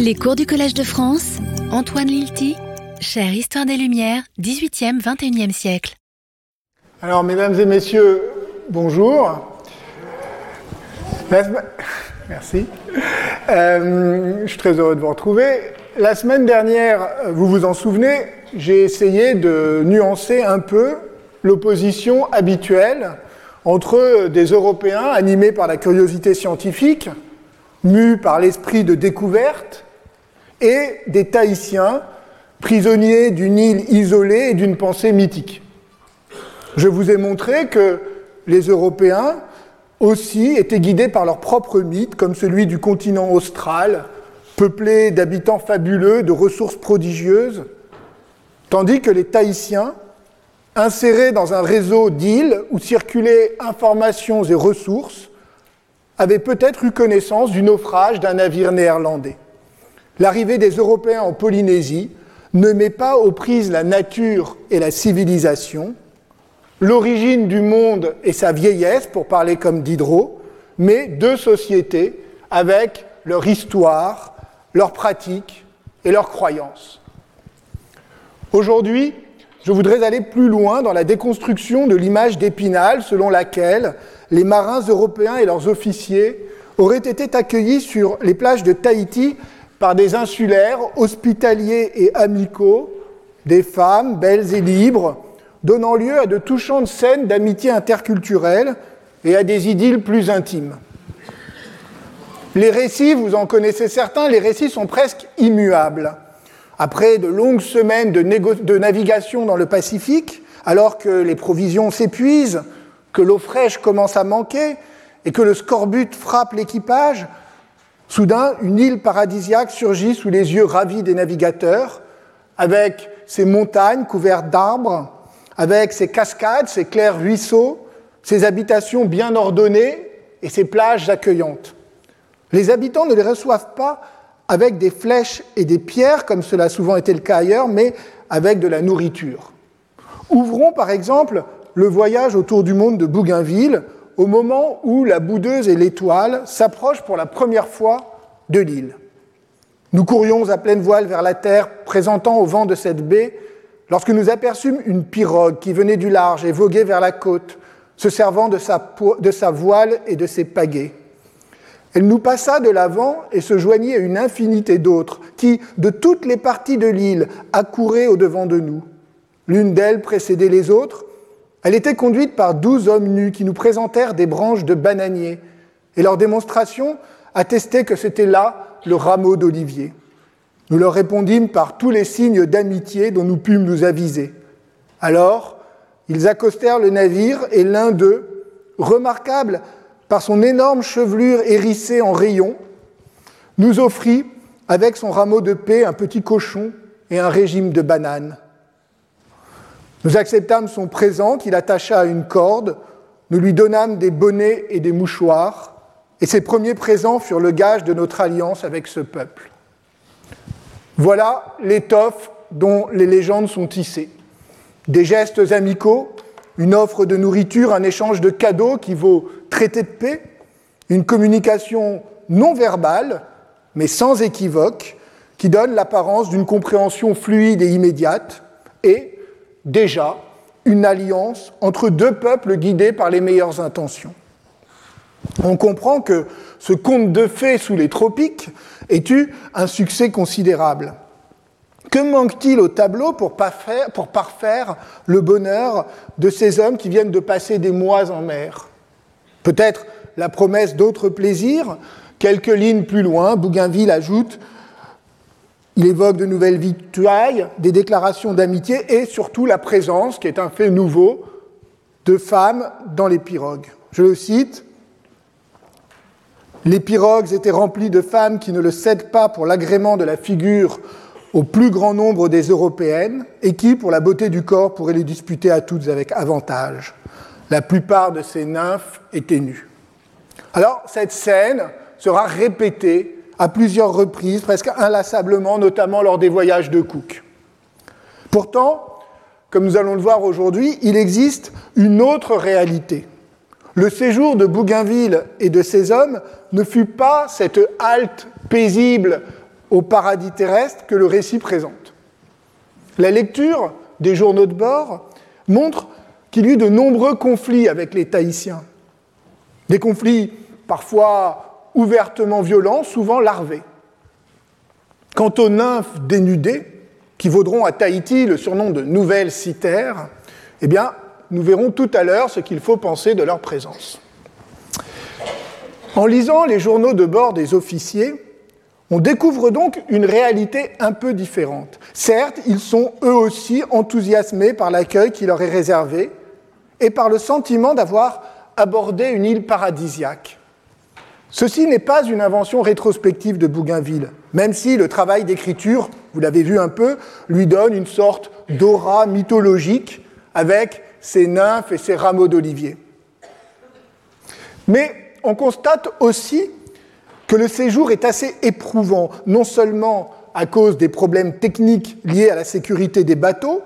Les cours du Collège de France, Antoine Lilti, chère Histoire des Lumières, 18e, 21e siècle. Alors, mesdames et messieurs, bonjour. Merci. Euh, je suis très heureux de vous retrouver. La semaine dernière, vous vous en souvenez, j'ai essayé de nuancer un peu l'opposition habituelle entre des Européens animés par la curiosité scientifique, mus par l'esprit de découverte, et des Tahitiens prisonniers d'une île isolée et d'une pensée mythique. Je vous ai montré que les Européens aussi étaient guidés par leur propre mythe, comme celui du continent austral, peuplé d'habitants fabuleux, de ressources prodigieuses, tandis que les Tahitiens, insérés dans un réseau d'îles où circulaient informations et ressources, avaient peut-être eu connaissance du naufrage d'un navire néerlandais. L'arrivée des Européens en Polynésie ne met pas aux prises la nature et la civilisation, l'origine du monde et sa vieillesse, pour parler comme Diderot, mais deux sociétés avec leur histoire, leurs pratiques et leurs croyances. Aujourd'hui, je voudrais aller plus loin dans la déconstruction de l'image d'Épinal selon laquelle les marins européens et leurs officiers auraient été accueillis sur les plages de Tahiti par des insulaires hospitaliers et amicaux, des femmes belles et libres, donnant lieu à de touchantes scènes d'amitié interculturelle et à des idylles plus intimes. Les récits, vous en connaissez certains, les récits sont presque immuables. Après de longues semaines de, navigation dans le Pacifique, alors que les provisions s'épuisent, que l'eau fraîche commence à manquer et que le scorbut frappe l'équipage, Soudain, une île paradisiaque surgit sous les yeux ravis des navigateurs, avec ses montagnes couvertes d'arbres, avec ses cascades, ses clairs ruisseaux, ses habitations bien ordonnées et ses plages accueillantes. Les habitants ne les reçoivent pas avec des flèches et des pierres, comme cela a souvent été le cas ailleurs, mais avec de la nourriture. Ouvrons par exemple le voyage autour du monde de Bougainville, au moment où la boudeuse et l'étoile s'approchent pour la première fois de l'île. Nous courions à pleine voile vers la terre, présentant au vent de cette baie, lorsque nous aperçûmes une pirogue qui venait du large et voguait vers la côte, se servant de sa, voile et de ses pagaies. Elle nous passa de l'avant et se joignit à une infinité d'autres qui, de toutes les parties de l'île, accouraient au-devant de nous. L'une d'elles précédait les autres, elle était conduite par douze hommes nus qui nous présentèrent des branches de bananier, et leur démonstration attestait que c'était là le rameau d'olivier. Nous leur répondîmes par tous les signes d'amitié dont nous pûmes nous aviser. Alors, ils accostèrent le navire et l'un d'eux, remarquable par son énorme chevelure hérissée en rayons, nous offrit, avec son rameau de paix, un petit cochon et un régime de bananes. Nous acceptâmes son présent qu'il attacha à une corde, nous lui donnâmes des bonnets et des mouchoirs, et ses premiers présents furent le gage de notre alliance avec ce peuple. Voilà l'étoffe dont les légendes sont tissées. Des gestes amicaux, une offre de nourriture, un échange de cadeaux qui vaut traité de paix, une communication non verbale, mais sans équivoque, qui donne l'apparence d'une compréhension fluide et immédiate, et déjà une alliance entre deux peuples guidés par les meilleures intentions. On comprend que ce conte de fées sous les tropiques ait eu un succès considérable. Que manque-t-il au tableau pour, pour parfaire le bonheur de ces hommes qui viennent de passer des mois en mer? Peut-être la promesse d'autres plaisirs? Quelques lignes plus loin, Bougainville ajoute il évoque de nouvelles victuailles, des déclarations d'amitié et surtout la présence, qui est un fait nouveau, de femmes dans les pirogues. Je le cite. Les pirogues étaient remplies de femmes qui ne le cèdent pas pour l'agrément de la figure au plus grand nombre des européennes et qui, pour la beauté du corps, pourraient les disputer à toutes avec avantage. La plupart de ces nymphes étaient nues. Alors, cette scène sera répétée à plusieurs reprises, presque inlassablement, notamment lors des voyages de Cook. Pourtant, comme nous allons le voir aujourd'hui, il existe une autre réalité. Le séjour de Bougainville et de ses hommes ne fut pas cette halte paisible au paradis terrestre que le récit présente. La lecture des journaux de bord montre qu'il y eut de nombreux conflits avec les Tahitiens. Des conflits parfois ouvertement violents, souvent larvés. Quant aux nymphes dénudées, qui vaudront à Tahiti le surnom de nouvelles citères, eh bien, nous verrons tout à l'heure ce qu'il faut penser de leur présence. En lisant les journaux de bord des officiers, on découvre donc une réalité un peu différente. Certes, ils sont eux aussi enthousiasmés par l'accueil qui leur est réservé et par le sentiment d'avoir abordé une île paradisiaque. Ceci n'est pas une invention rétrospective de Bougainville, même si le travail d'écriture, vous l'avez vu un peu, lui donne une sorte d'aura mythologique avec ses nymphes et ses rameaux d'olivier. Mais on constate aussi que le séjour est assez éprouvant, non seulement à cause des problèmes techniques liés à la sécurité des bateaux,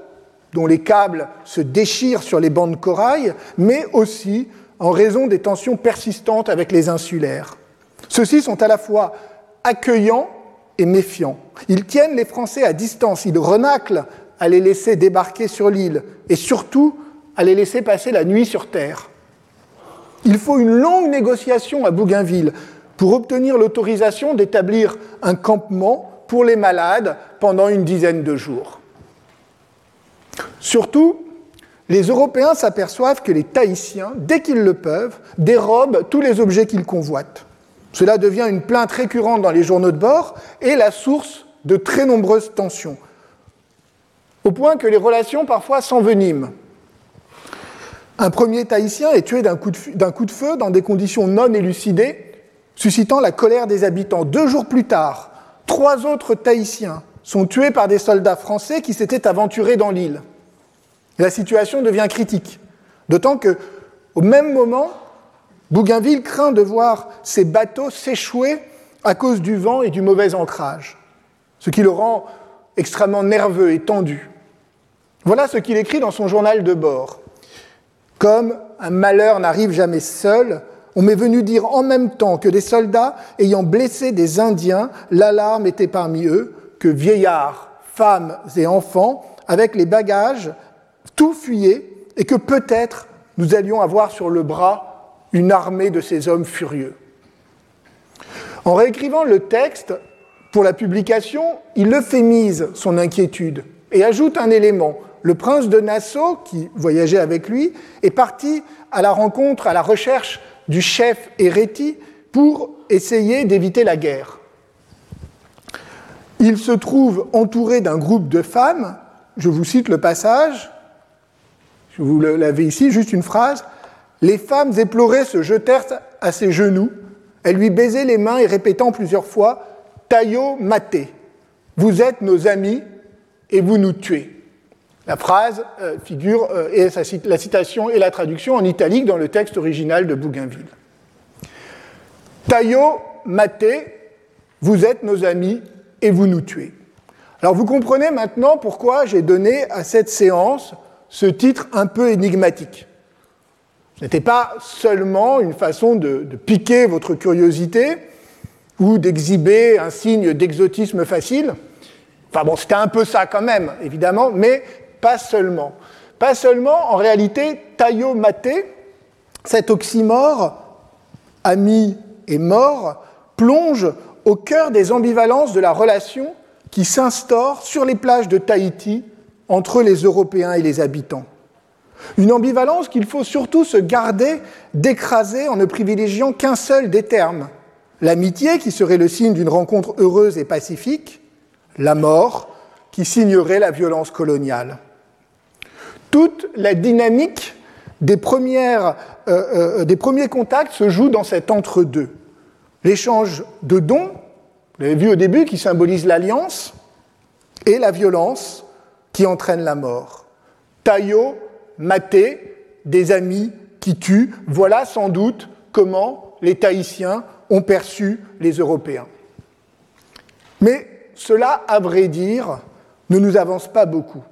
dont les câbles se déchirent sur les bancs de corail, mais aussi en raison des tensions persistantes avec les insulaires. Ceux-ci sont à la fois accueillants et méfiants. Ils tiennent les Français à distance, ils renaclent à les laisser débarquer sur l'île et surtout à les laisser passer la nuit sur terre. Il faut une longue négociation à Bougainville pour obtenir l'autorisation d'établir un campement pour les malades pendant une dizaine de jours. Surtout, les Européens s'aperçoivent que les Tahitiens, dès qu'ils le peuvent, dérobent tous les objets qu'ils convoitent. Cela devient une plainte récurrente dans les journaux de bord et la source de très nombreuses tensions, au point que les relations parfois s'enveniment. Un premier Tahitien est tué d'un coup, de feu dans des conditions non élucidées suscitant la colère des habitants. Deux jours plus tard, trois autres Tahitiens sont tués par des soldats français qui s'étaient aventurés dans l'île. La situation devient critique, d'autant que, au même moment, Bougainville craint de voir ses bateaux s'échouer à cause du vent et du mauvais ancrage, ce qui le rend extrêmement nerveux et tendu. Voilà ce qu'il écrit dans son journal de bord. Comme un malheur n'arrive jamais seul, on m'est venu dire en même temps que des soldats ayant blessé des Indiens, l'alarme était parmi eux, que vieillards, femmes et enfants, avec les bagages, tout fuyaient, et que peut-être nous allions avoir sur le bras une armée de ces hommes furieux. En réécrivant le texte pour la publication, il euphémise son inquiétude et ajoute un élément. Le prince de Nassau, qui voyageait avec lui, est parti à la rencontre, à la recherche du chef Héréti pour essayer d'éviter la guerre. Il se trouve entouré d'un groupe de femmes, je vous cite le passage, vous l'avez ici, juste une phrase, les femmes éplorées se jetèrent à ses genoux, elles lui baisaient les mains et répétant plusieurs fois, Taillot maté, vous êtes nos amis et vous nous tuez. La phrase euh, figure, euh, et la citation et la traduction en italique dans le texte original de Bougainville. Taillot, Maté, vous êtes nos amis et vous nous tuez. Alors vous comprenez maintenant pourquoi j'ai donné à cette séance ce titre un peu énigmatique. Ce n'était pas seulement une façon de, piquer votre curiosité ou d'exhiber un signe d'exotisme facile. Enfin bon, c'était un peu ça quand même, évidemment, mais pas seulement. Pas seulement, en réalité, Taillot Maté, cet oxymore, ami et mort, plonge au cœur des ambivalences de la relation qui s'instaure sur les plages de Tahiti entre les Européens et les habitants. Une ambivalence qu'il faut surtout se garder d'écraser en ne privilégiant qu'un seul des termes, l'amitié qui serait le signe d'une rencontre heureuse et pacifique, la mort qui signerait la violence coloniale toute la dynamique des, euh, euh, premiers contacts se joue dans cet entre-deux. L'échange de dons, vous l'avez vu au début, qui symbolise l'alliance, et la violence qui entraîne la mort. Taillot, maté, des amis qui tuent, voilà sans doute comment les Tahitiens ont perçu les Européens. Mais cela, à vrai dire, ne nous avance pas beaucoup.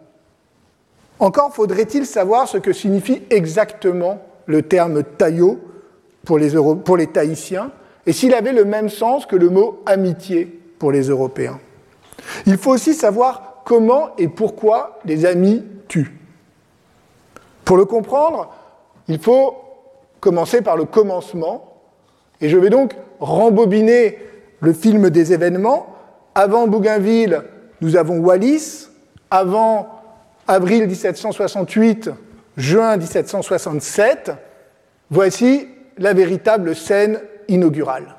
Encore faudrait-il savoir ce que signifie exactement le terme taillot pour les, pour les Tahitiens, et s'il avait le même sens que le mot amitié pour les Européens. Il faut aussi savoir comment et pourquoi les amis tuent. Pour le comprendre, il faut commencer par le commencement, et je vais donc rembobiner le film des événements. Avant Bougainville, nous avons Wallis. Avant avril 1768, juin 1767, voici la véritable scène inaugurale.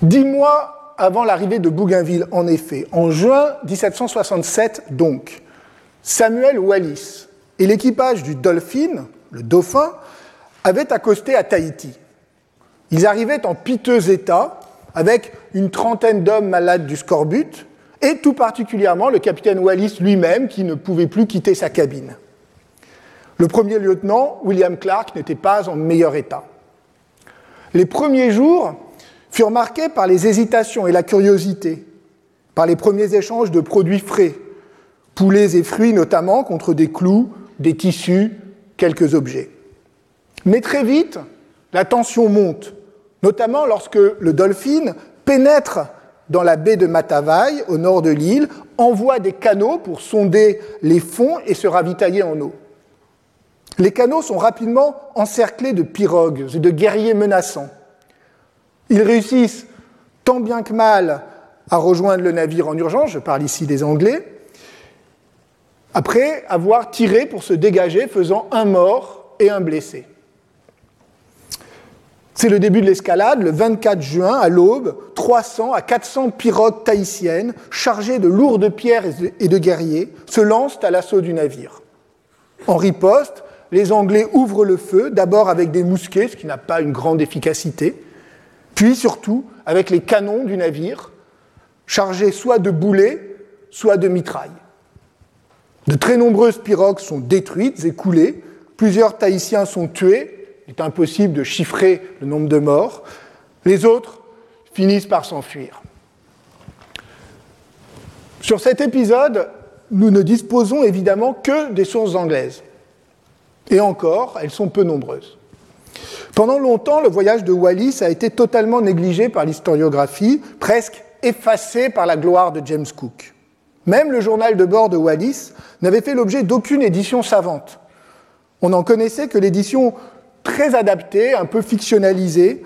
Dix mois avant l'arrivée de Bougainville, en effet, en juin 1767 donc, Samuel Wallis et l'équipage du Dolphin, le Dauphin, avaient accosté à Tahiti. Ils arrivaient en piteux état, avec une trentaine d'hommes malades du scorbut, et tout particulièrement le capitaine Wallis lui-même, qui ne pouvait plus quitter sa cabine. Le premier lieutenant, William Clark, n'était pas en meilleur état. Les premiers jours furent marqués par les hésitations et la curiosité, par les premiers échanges de produits frais, poulets et fruits notamment, contre des clous, des tissus, quelques objets. Mais très vite, la tension monte, notamment lorsque le Dolphin pénètre dans la baie de Matavai, au nord de l'île, envoie des canaux pour sonder les fonds et se ravitailler en eau. Les canaux sont rapidement encerclés de pirogues et de guerriers menaçants. Ils réussissent tant bien que mal à rejoindre le navire en urgence, je parle ici des Anglais, après avoir tiré pour se dégager, faisant un mort et un blessé. C'est le début de l'escalade, le 24 juin, à l'aube, 300 à 400 pirogues tahitiennes, chargées de lourdes pierres et de guerriers, se lancent à l'assaut du navire. En riposte, les Anglais ouvrent le feu, d'abord avec des mousquets, ce qui n'a pas une grande efficacité, puis surtout avec les canons du navire, chargés soit de boulets, soit de mitrailles. De très nombreuses pirogues sont détruites et coulées, plusieurs Tahitiens sont tués, il est impossible de chiffrer le nombre de morts. Les autres finissent par s'enfuir. Sur cet épisode, nous ne disposons évidemment que des sources anglaises. Et encore, elles sont peu nombreuses. Pendant longtemps, le voyage de Wallis a été totalement négligé par l'historiographie, presque effacé par la gloire de James Cook. Même le journal de bord de Wallis n'avait fait l'objet d'aucune édition savante. On n'en connaissait que l'édition très adapté, un peu fictionnalisé,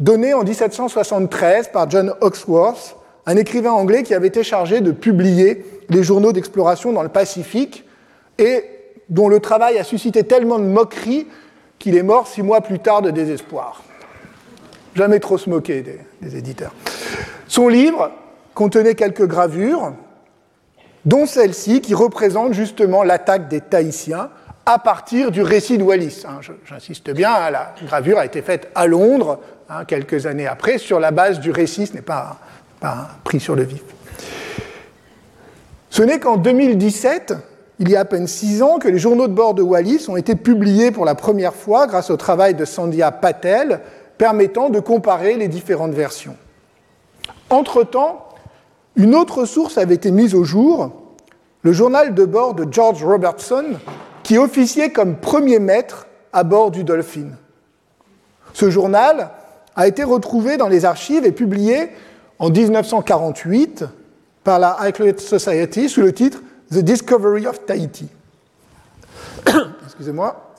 donné en 1773 par John Oxworth, un écrivain anglais qui avait été chargé de publier les journaux d'exploration dans le Pacifique et dont le travail a suscité tellement de moqueries qu'il est mort six mois plus tard de désespoir. Jamais trop se moquer des, éditeurs. Son livre contenait quelques gravures, dont celle-ci qui représente justement l'attaque des Tahitiens à partir du récit de Wallis. Hein, j'insiste bien, hein, la gravure a été faite à Londres hein, quelques années après sur la base du récit, ce n'est pas, pas pris sur le vif. Ce n'est qu'en 2017, il y a à peine six ans, que les journaux de bord de Wallis ont été publiés pour la première fois grâce au travail de Sandhya Patel, permettant de comparer les différentes versions. Entre-temps, une autre source avait été mise au jour, le journal de bord de George Robertson, qui officiait comme premier maître à bord du Dolphin. Ce journal a été retrouvé dans les archives et publié en 1948 par la Highclere Society sous le titre The Discovery of Tahiti. Excusez-moi.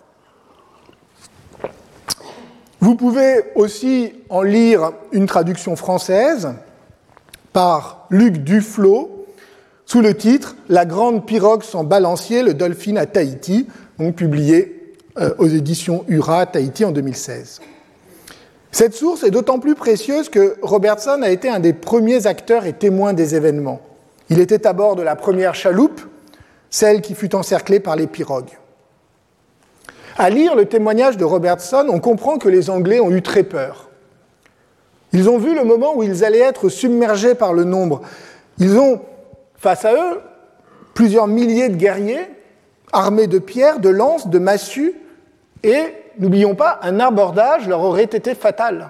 Vous pouvez aussi en lire une traduction française par Luc Duflo sous le titre La grande pirogue sans balancier, le dolphin à Tahiti, donc publié euh, aux éditions URA Tahiti en 2016. Cette source est d'autant plus précieuse que Robertson a été un des premiers acteurs et témoins des événements. Il était à bord de la première chaloupe, celle qui fut encerclée par les pirogues. À lire le témoignage de Robertson, on comprend que les Anglais ont eu très peur. Ils ont vu le moment où ils allaient être submergés par le nombre. Ils ont Face à eux, plusieurs milliers de guerriers armés de pierres, de lances, de massues, et n'oublions pas, un abordage leur aurait été fatal.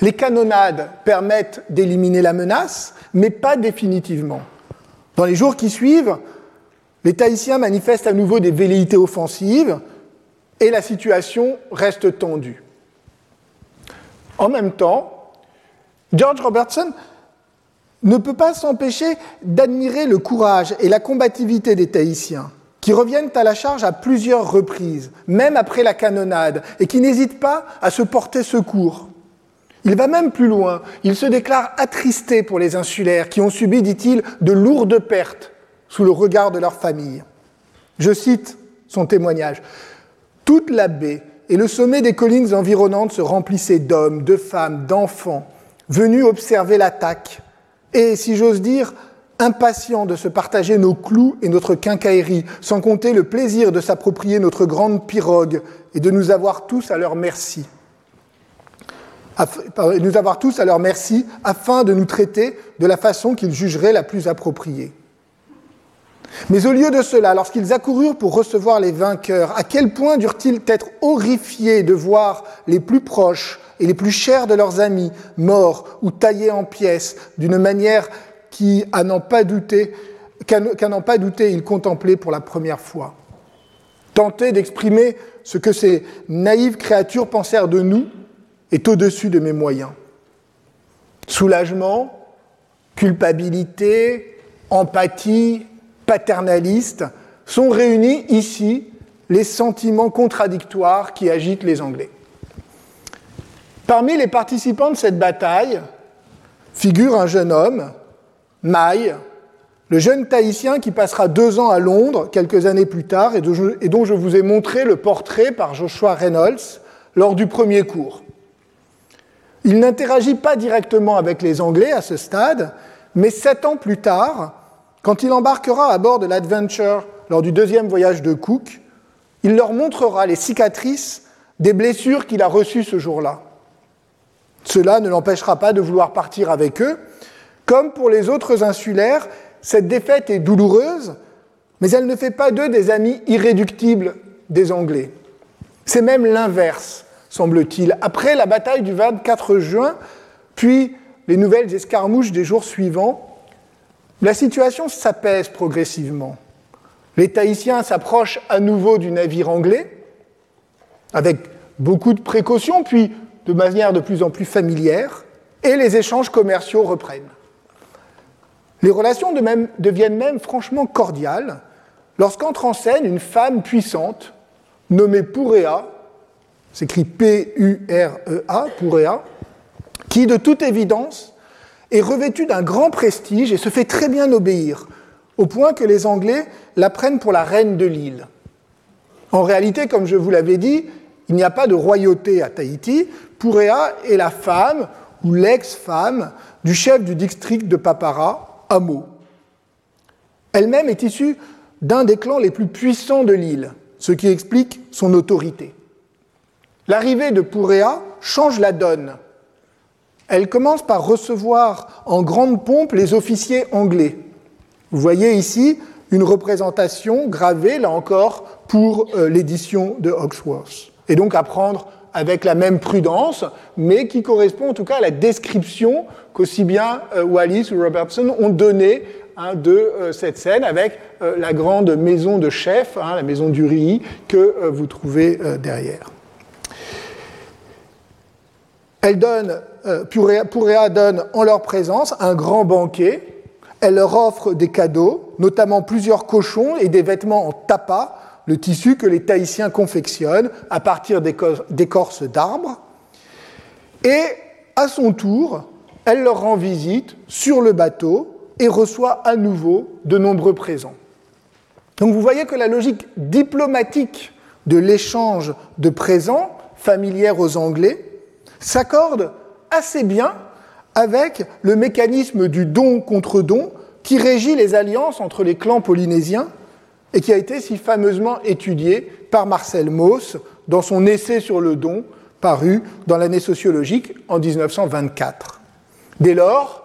Les canonnades permettent d'éliminer la menace, mais pas définitivement. Dans les jours qui suivent, les Tahitiens manifestent à nouveau des velléités offensives et la situation reste tendue. En même temps, George Robertson ne peut pas s'empêcher d'admirer le courage et la combativité des Tahitiens, qui reviennent à la charge à plusieurs reprises, même après la canonnade, et qui n'hésitent pas à se porter secours. Il va même plus loin, il se déclare attristé pour les insulaires qui ont subi, dit-il, de lourdes pertes sous le regard de leur famille. Je cite son témoignage. Toute la baie et le sommet des collines environnantes se remplissaient d'hommes, de femmes, d'enfants, venus observer l'attaque, et, si j'ose dire, impatients de se partager nos clous et notre quincaillerie, sans compter le plaisir de s'approprier notre grande pirogue et de nous avoir tous à leur merci. Nous avoir tous à leur merci afin de nous traiter de la façon qu'ils jugeraient la plus appropriée. Mais au lieu de cela, lorsqu'ils accoururent pour recevoir les vainqueurs, à quel point durent-ils être horrifiés de voir les plus proches et les plus chers de leurs amis morts ou taillés en pièces d'une manière qui, à n'en pas douter, qu'à n'en pas douter, ils contemplaient pour la première fois. Tenter d'exprimer ce que ces naïves créatures pensèrent de nous est au-dessus de mes moyens. Soulagement, culpabilité, empathie, paternaliste, sont réunis ici les sentiments contradictoires qui agitent les Anglais. Parmi les participants de cette bataille figure un jeune homme, Maille, le jeune Tahitien qui passera deux ans à Londres quelques années plus tard et dont je vous ai montré le portrait par Joshua Reynolds lors du premier cours. Il n'interagit pas directement avec les Anglais à ce stade, mais sept ans plus tard, quand il embarquera à bord de l'Adventure lors du deuxième voyage de Cook, il leur montrera les cicatrices des blessures qu'il a reçues ce jour-là. Cela ne l'empêchera pas de vouloir partir avec eux. Comme pour les autres insulaires, cette défaite est douloureuse, mais elle ne fait pas d'eux des amis irréductibles des Anglais. C'est même l'inverse, semble-t-il. Après la bataille du 24 juin, puis les nouvelles escarmouches des jours suivants, la situation s'apaise progressivement. Les Tahitiens s'approchent à nouveau du navire anglais, avec beaucoup de précautions, puis de manière de plus en plus familière, et les échanges commerciaux reprennent. Les relations deviennent même franchement cordiales lorsqu'entre en scène une femme puissante nommée Pourea, s'écrit P-U-R-E-A, Pourea, qui de toute évidence est revêtue d'un grand prestige et se fait très bien obéir, au point que les Anglais la prennent pour la reine de l'île. En réalité, comme je vous l'avais dit, il n'y a pas de royauté à Tahiti. Pourea est la femme ou l'ex-femme du chef du district de Papara, Amo. Elle-même est issue d'un des clans les plus puissants de l'île, ce qui explique son autorité. L'arrivée de Pourea change la donne elle commence par recevoir en grande pompe les officiers anglais. Vous voyez ici une représentation gravée, là encore, pour euh, l'édition de Oxworth. Et donc à prendre avec la même prudence, mais qui correspond en tout cas à la description qu'aussi bien euh, Wallis ou Robertson ont donnée hein, de euh, cette scène avec la grande maison de chef, hein, la maison du riz, que vous trouvez derrière. Elle donne, euh, donne en leur présence un grand banquet. Elle leur offre des cadeaux, notamment plusieurs cochons et des vêtements en tapa, le tissu que les Tahitiens confectionnent à partir d'écorces d'arbres. Et à son tour, elle leur rend visite sur le bateau et reçoit à nouveau de nombreux présents. Donc vous voyez que la logique diplomatique de l'échange de présents, familière aux Anglais, s'accorde assez bien avec le mécanisme du don contre don qui régit les alliances entre les clans polynésiens et qui a été si fameusement étudié par Marcel Mauss dans son essai sur le don paru dans l'année sociologique en 1924. Dès lors,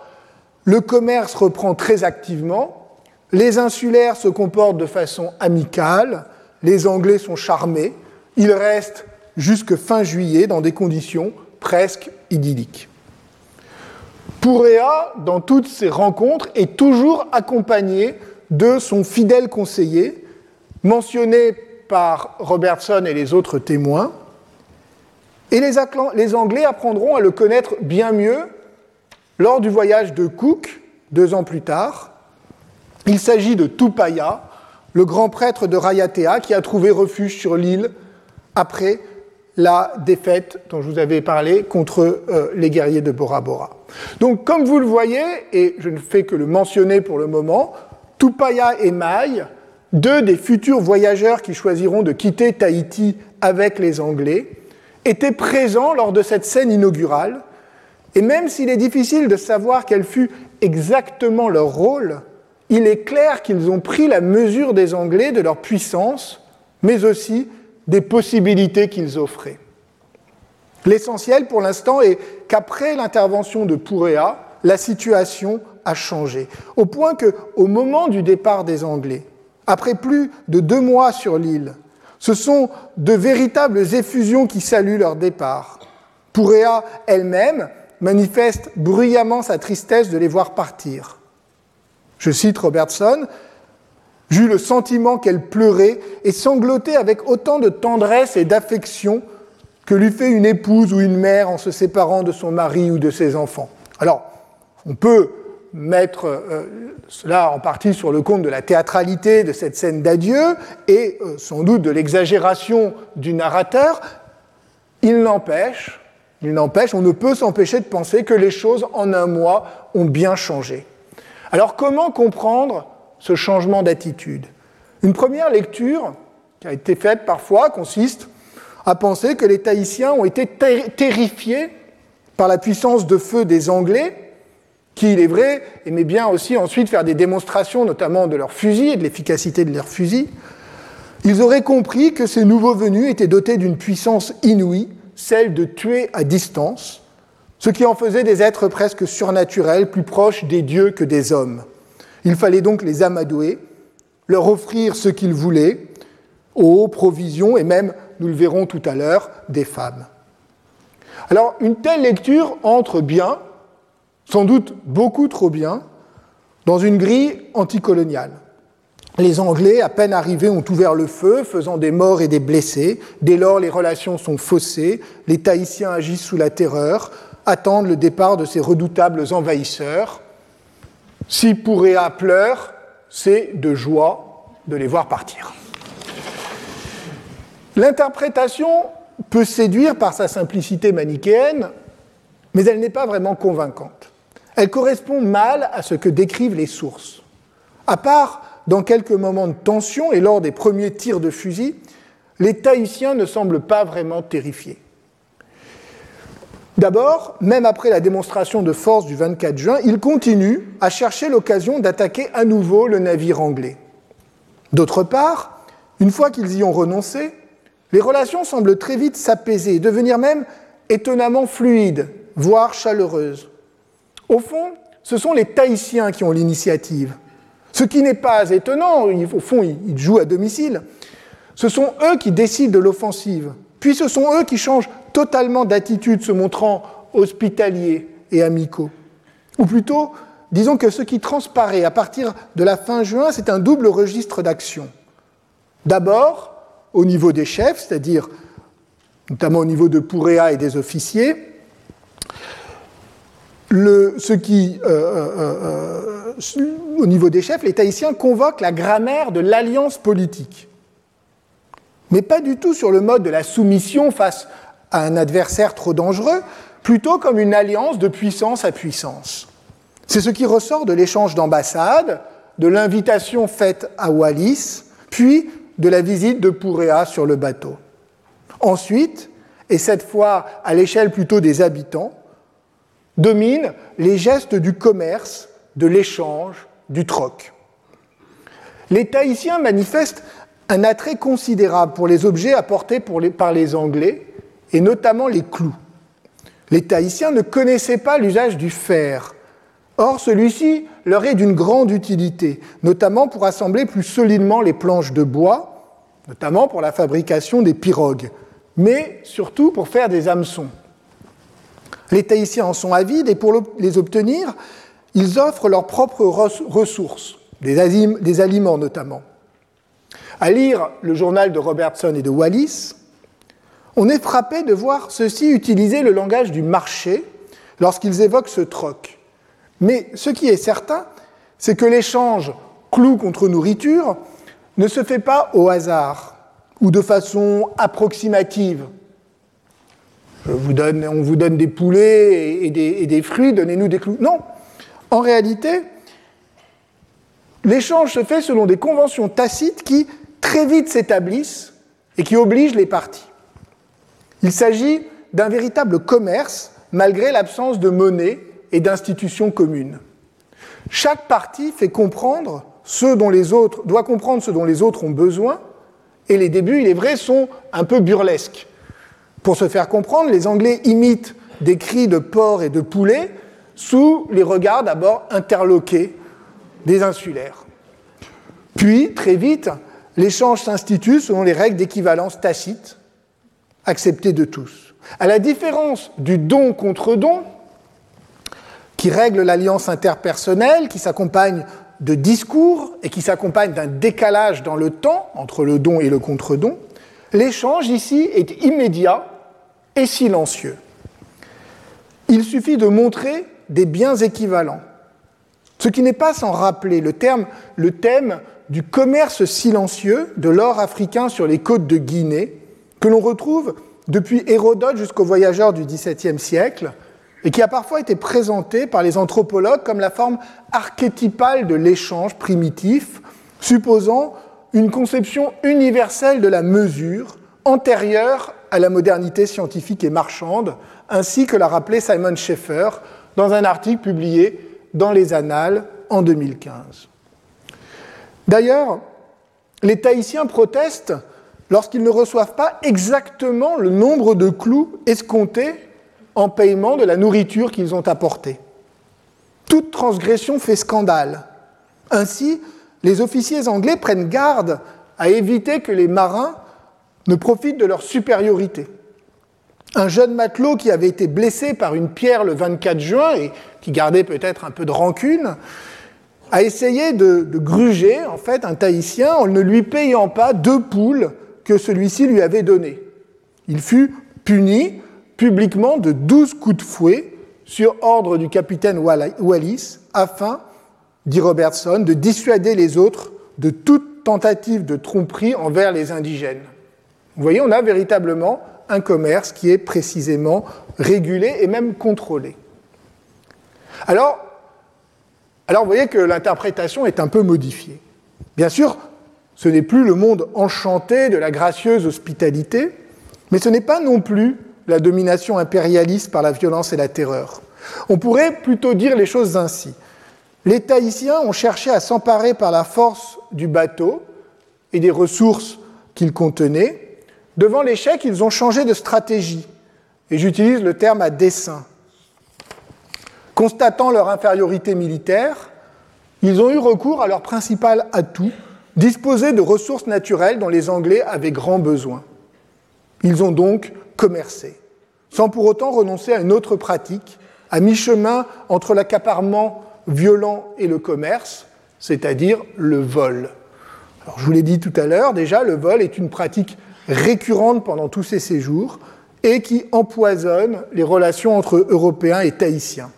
le commerce reprend très activement, les insulaires se comportent de façon amicale, les Anglais sont charmés, ils restent jusque fin juillet dans des conditions presque idyllique. Pourea, dans toutes ses rencontres, est toujours accompagné de son fidèle conseiller, mentionné par Robertson et les autres témoins, et les, Anglais apprendront à le connaître bien mieux lors du voyage de Cook, deux ans plus tard. Il s'agit de Tupaya, le grand prêtre de Rayatea, qui a trouvé refuge sur l'île après la défaite dont je vous avais parlé contre euh, les guerriers de Bora Bora. Donc, comme vous le voyez, et je ne fais que le mentionner pour le moment, Tupaya et Mai, deux des futurs voyageurs qui choisiront de quitter Tahiti avec les Anglais, étaient présents lors de cette scène inaugurale, et même s'il est difficile de savoir quel fut exactement leur rôle, il est clair qu'ils ont pris la mesure des Anglais, de leur puissance, mais aussi des possibilités qu'ils offraient. L'essentiel pour l'instant est qu'après l'intervention de Pouréa, la situation a changé, au point que, au moment du départ des Anglais, après plus de deux mois sur l'île, ce sont de véritables effusions qui saluent leur départ. Pouréa elle-même manifeste bruyamment sa tristesse de les voir partir. Je cite Robertson, J'eus le sentiment qu'elle pleurait et sanglotait avec autant de tendresse et d'affection que lui fait une épouse ou une mère en se séparant de son mari ou de ses enfants. Alors, on peut mettre euh, cela en partie sur le compte de la théâtralité de cette scène d'adieu et euh, sans doute de l'exagération du narrateur. Il n'empêche, il n'empêche, on ne peut s'empêcher de penser que les choses en un mois ont bien changé. Alors comment comprendre ce changement d'attitude. Une première lecture, qui a été faite parfois, consiste à penser que les Tahitiens ont été terrifiés par la puissance de feu des Anglais, qui, il est vrai, aimaient bien aussi ensuite faire des démonstrations, notamment de leurs fusils et de l'efficacité de leurs fusils. Ils auraient compris que ces nouveaux venus étaient dotés d'une puissance inouïe, celle de tuer à distance, ce qui en faisait des êtres presque surnaturels, plus proches des dieux que des hommes. Il fallait donc les amadouer, leur offrir ce qu'ils voulaient, eau, provisions et même, nous le verrons tout à l'heure, des femmes. Alors, une telle lecture entre bien, sans doute beaucoup trop bien, dans une grille anticoloniale. Les Anglais, à peine arrivés, ont ouvert le feu, faisant des morts et des blessés. Dès lors, les relations sont faussées, les Tahitiens agissent sous la terreur, attendent le départ de ces redoutables envahisseurs. Si Pouréa pleure, c'est de joie de les voir partir. L'interprétation peut séduire par sa simplicité manichéenne, mais elle n'est pas vraiment convaincante. Elle correspond mal à ce que décrivent les sources. À part dans quelques moments de tension et lors des premiers tirs de fusil, les Tahitiens ne semblent pas vraiment terrifiés. D'abord, même après la démonstration de force du 24 juin, ils continuent à chercher l'occasion d'attaquer à nouveau le navire anglais. D'autre part, une fois qu'ils y ont renoncé, les relations semblent très vite s'apaiser, devenir même étonnamment fluides, voire chaleureuses. Au fond, ce sont les Tahitiens qui ont l'initiative. Ce qui n'est pas étonnant, au fond, ils jouent à domicile. Ce sont eux qui décident de l'offensive, puis ce sont eux qui changent totalement d'attitude, se montrant hospitaliers et amicaux. Ou plutôt, disons que ce qui transparaît à partir de la fin juin, c'est un double registre d'action. D'abord, au niveau des chefs, c'est-à-dire notamment au niveau de Pouréa et des officiers, ce qui, euh, euh, euh, au niveau des chefs, les Tahitiens convoquent la grammaire de l'alliance politique mais pas du tout sur le mode de la soumission face à un adversaire trop dangereux, plutôt comme une alliance de puissance à puissance. C'est ce qui ressort de l'échange d'ambassades, de l'invitation faite à Wallis, puis de la visite de Pouréa sur le bateau. Ensuite, et cette fois à l'échelle plutôt des habitants, dominent les gestes du commerce, de l'échange, du troc. Les Tahitiens manifestent un attrait considérable pour les objets apportés par les Anglais, et notamment les clous. Les Tahitiens ne connaissaient pas l'usage du fer. Or, celui-ci leur est d'une grande utilité, notamment pour assembler plus solidement les planches de bois, notamment pour la fabrication des pirogues, mais surtout pour faire des hameçons. Les Tahitiens en sont avides et pour les obtenir, ils offrent leurs propres ressources, des aliments notamment. À lire le journal de Robertson et de Wallis, on est frappé de voir ceux-ci utiliser le langage du marché lorsqu'ils évoquent ce troc. Mais ce qui est certain, c'est que l'échange clou contre nourriture ne se fait pas au hasard ou de façon approximative. on vous donne des poulets et des, et des fruits, donnez-nous des clous. Non, en réalité, l'échange se fait selon des conventions tacites qui très vite s'établissent et qui obligent les parties. Il s'agit d'un véritable commerce malgré l'absence de monnaie et d'institutions communes. Chaque partie fait comprendre ce dont les autres, doit comprendre ce dont les autres ont besoin, et les débuts, il est vrai, sont un peu burlesques. Pour se faire comprendre, les Anglais imitent des cris de porc et de poulet sous les regards d'abord interloqués des insulaires. Puis, très vite, l'échange s'institue selon les règles d'équivalence tacite, acceptées de tous. À la différence du don contre don, qui règle l'alliance interpersonnelle, qui s'accompagne de discours et qui s'accompagne d'un décalage dans le temps entre le don et le contre-don, l'échange ici est immédiat et silencieux. Il suffit de montrer des biens équivalents. Ce qui n'est pas sans rappeler le, le thème du commerce silencieux de l'or africain sur les côtes de Guinée, que l'on retrouve depuis Hérodote jusqu'aux voyageurs du XVIIe siècle, et qui a parfois été présenté par les anthropologues comme la forme archétypale de l'échange primitif, supposant une conception universelle de la mesure antérieure à la modernité scientifique et marchande, ainsi que l'a rappelé Simon Schaeffer dans un article publié dans les Annales en 2015. D'ailleurs, les Tahitiens protestent lorsqu'ils ne reçoivent pas exactement le nombre de clous escomptés en paiement de la nourriture qu'ils ont apportée. Toute transgression fait scandale. Ainsi, les officiers anglais prennent garde à éviter que les marins ne profitent de leur supériorité. Un jeune matelot qui avait été blessé par une pierre le 24 juin et qui gardait peut-être un peu de rancune, a essayé de, gruger en fait un Tahitien en ne lui payant pas deux poules que celui-ci lui avait données. Il fut puni publiquement de douze coups de fouet sur ordre du capitaine Wallis afin, dit Robertson, de dissuader les autres de toute tentative de tromperie envers les indigènes. Vous voyez, on a véritablement un commerce qui est précisément régulé et même contrôlé. Alors, alors vous voyez que l'interprétation est un peu modifiée. Bien sûr, ce n'est plus le monde enchanté de la gracieuse hospitalité, mais ce n'est pas non plus la domination impérialiste par la violence et la terreur. On pourrait plutôt dire les choses ainsi. Les Tahitiens ont cherché à s'emparer par la force du bateau et des ressources qu'il contenait. Devant l'échec, ils ont changé de stratégie. Et j'utilise le terme à dessein. Constatant leur infériorité militaire, ils ont eu recours à leur principal atout, disposer de ressources naturelles dont les Anglais avaient grand besoin. Ils ont donc commercé, sans pour autant renoncer à une autre pratique, à mi-chemin entre l'accaparement violent et le commerce, c'est-à-dire le vol. Je vous l'ai dit tout à l'heure, déjà, le vol est une pratique récurrente pendant tous ces séjours et qui empoisonne les relations entre Européens et Tahitiens.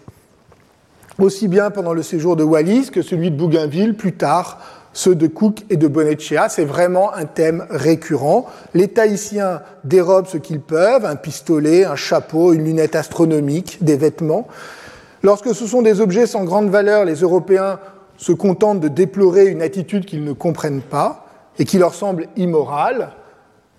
Aussi bien pendant le séjour de Wallis que celui de Bougainville, plus tard, ceux de Cook et de Bonechea, c'est vraiment un thème récurrent. Les Tahitiens dérobent ce qu'ils peuvent, un pistolet, un chapeau, une lunette astronomique, des vêtements. Lorsque ce sont des objets sans grande valeur, les Européens se contentent de déplorer une attitude qu'ils ne comprennent pas et qui leur semble immorale.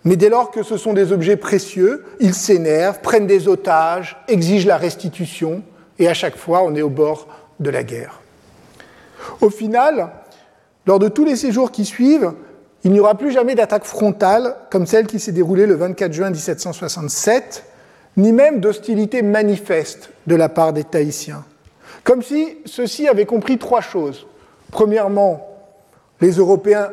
Mais dès lors que ce sont des objets précieux, ils s'énervent, prennent des otages, exigent la restitution, et à chaque fois on est au bord de la guerre. Au final, lors de tous les séjours qui suivent, il n'y aura plus jamais d'attaque frontale comme celle qui s'est déroulée le 24 juin 1767, ni même d'hostilité manifeste de la part des Tahitiens. Comme si ceux-ci avaient compris trois choses. Premièrement, les Européens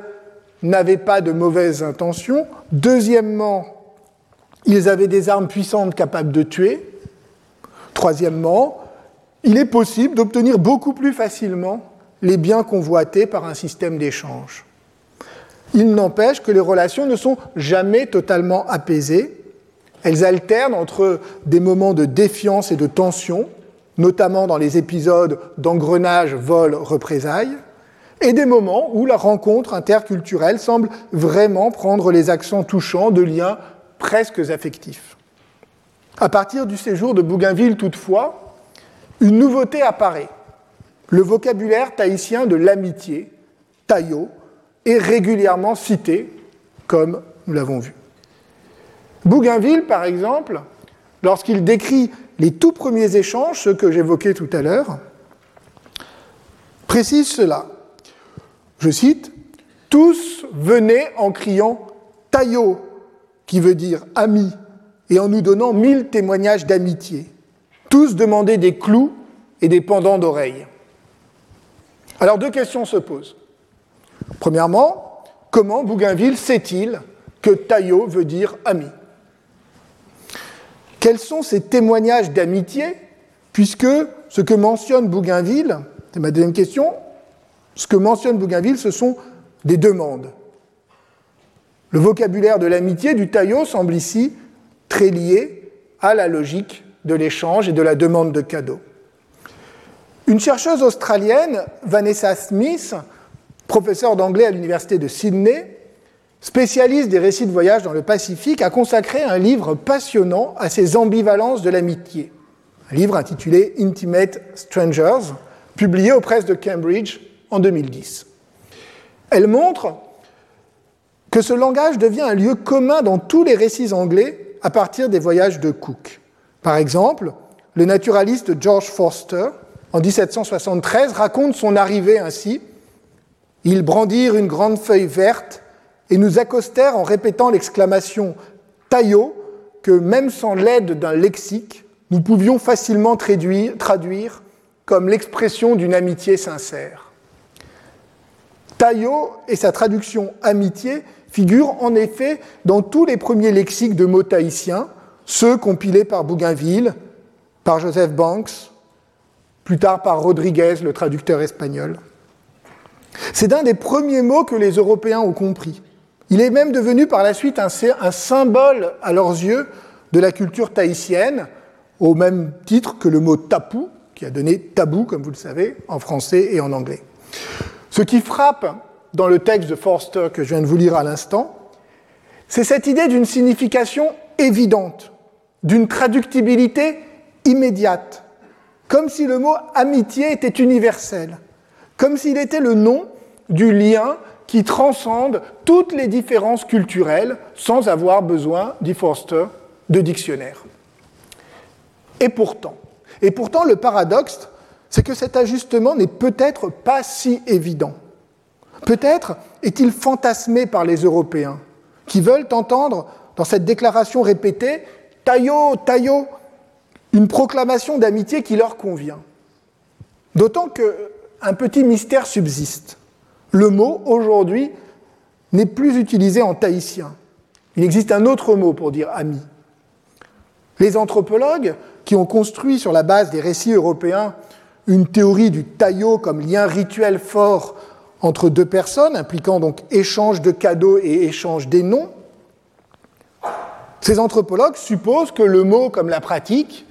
n'avaient pas de mauvaises intentions. Deuxièmement, ils avaient des armes puissantes capables de tuer. Troisièmement, il est possible d'obtenir beaucoup plus facilement les biens convoités par un système d'échange. Il n'empêche que les relations ne sont jamais totalement apaisées. Elles alternent entre des moments de défiance et de tension, notamment dans les épisodes d'engrenage, vol, représailles, et des moments où la rencontre interculturelle semble vraiment prendre les accents touchants de liens presque affectifs. À partir du séjour de Bougainville, toutefois, une nouveauté apparaît. Le vocabulaire tahitien de l'amitié, tayo, est régulièrement cité, comme nous l'avons vu. Bougainville, par exemple, lorsqu'il décrit les tout premiers échanges, ceux que j'évoquais tout à l'heure, précise cela. Je cite, Tous venaient en criant Taillot, qui veut dire ami, et en nous donnant mille témoignages d'amitié. Tous demandaient des clous et des pendants d'oreilles. Alors deux questions se posent. Premièrement, comment Bougainville sait-il que Taillot veut dire ami? Quels sont ces témoignages d'amitié Puisque ce que mentionne Bougainville, c'est ma deuxième question, ce que mentionne Bougainville, ce sont des demandes. Le vocabulaire de l'amitié du Taillot semble ici très lié à la logique de l'échange et de la demande de cadeaux. Une chercheuse australienne, Vanessa Smith, professeure d'anglais à l'université de Sydney, spécialiste des récits de voyage dans le Pacifique, a consacré un livre passionnant à ces ambivalences de l'amitié. Un livre intitulé Intimate Strangers, publié aux presses de Cambridge en 2010. Elle montre que ce langage devient un lieu commun dans tous les récits anglais à partir des voyages de Cook. Par exemple, le naturaliste George Forster, en 1773, raconte son arrivée ainsi. Ils brandirent une grande feuille verte et nous accostèrent en répétant l'exclamation taillot que même sans l'aide d'un lexique, nous pouvions facilement traduire, comme l'expression d'une amitié sincère. Taillot et sa traduction amitié figurent en effet dans tous les premiers lexiques de mots tahitiens, ceux compilés par Bougainville, par Joseph Banks, plus tard par Rodriguez, le traducteur espagnol. C'est d'un des premiers mots que les Européens ont compris. Il est même devenu par la suite un, un symbole à leurs yeux de la culture tahitienne, au même titre que le mot tapu, qui a donné tabou, comme vous le savez, en français et en anglais. Ce qui frappe dans le texte de Forster que je viens de vous lire à l'instant, c'est cette idée d'une signification évidente, d'une traductibilité immédiate, comme si le mot amitié était universel, comme s'il était le nom du lien qui transcende toutes les différences culturelles sans avoir besoin, dit Forster, de dictionnaire. Et pourtant, le paradoxe, c'est que cet ajustement n'est peut-être pas si évident. Peut-être est-il fantasmé par les Européens, qui veulent entendre dans cette déclaration répétée Taillot, Taillot, une proclamation d'amitié qui leur convient. D'autant qu'un petit mystère subsiste. Le mot, aujourd'hui, n'est plus utilisé en tahitien. Il existe un autre mot pour dire ami. Les anthropologues, qui ont construit sur la base des récits européens une théorie du taillot comme lien rituel fort entre deux personnes, impliquant donc échange de cadeaux et échange des noms, ces anthropologues supposent que le mot comme la pratique,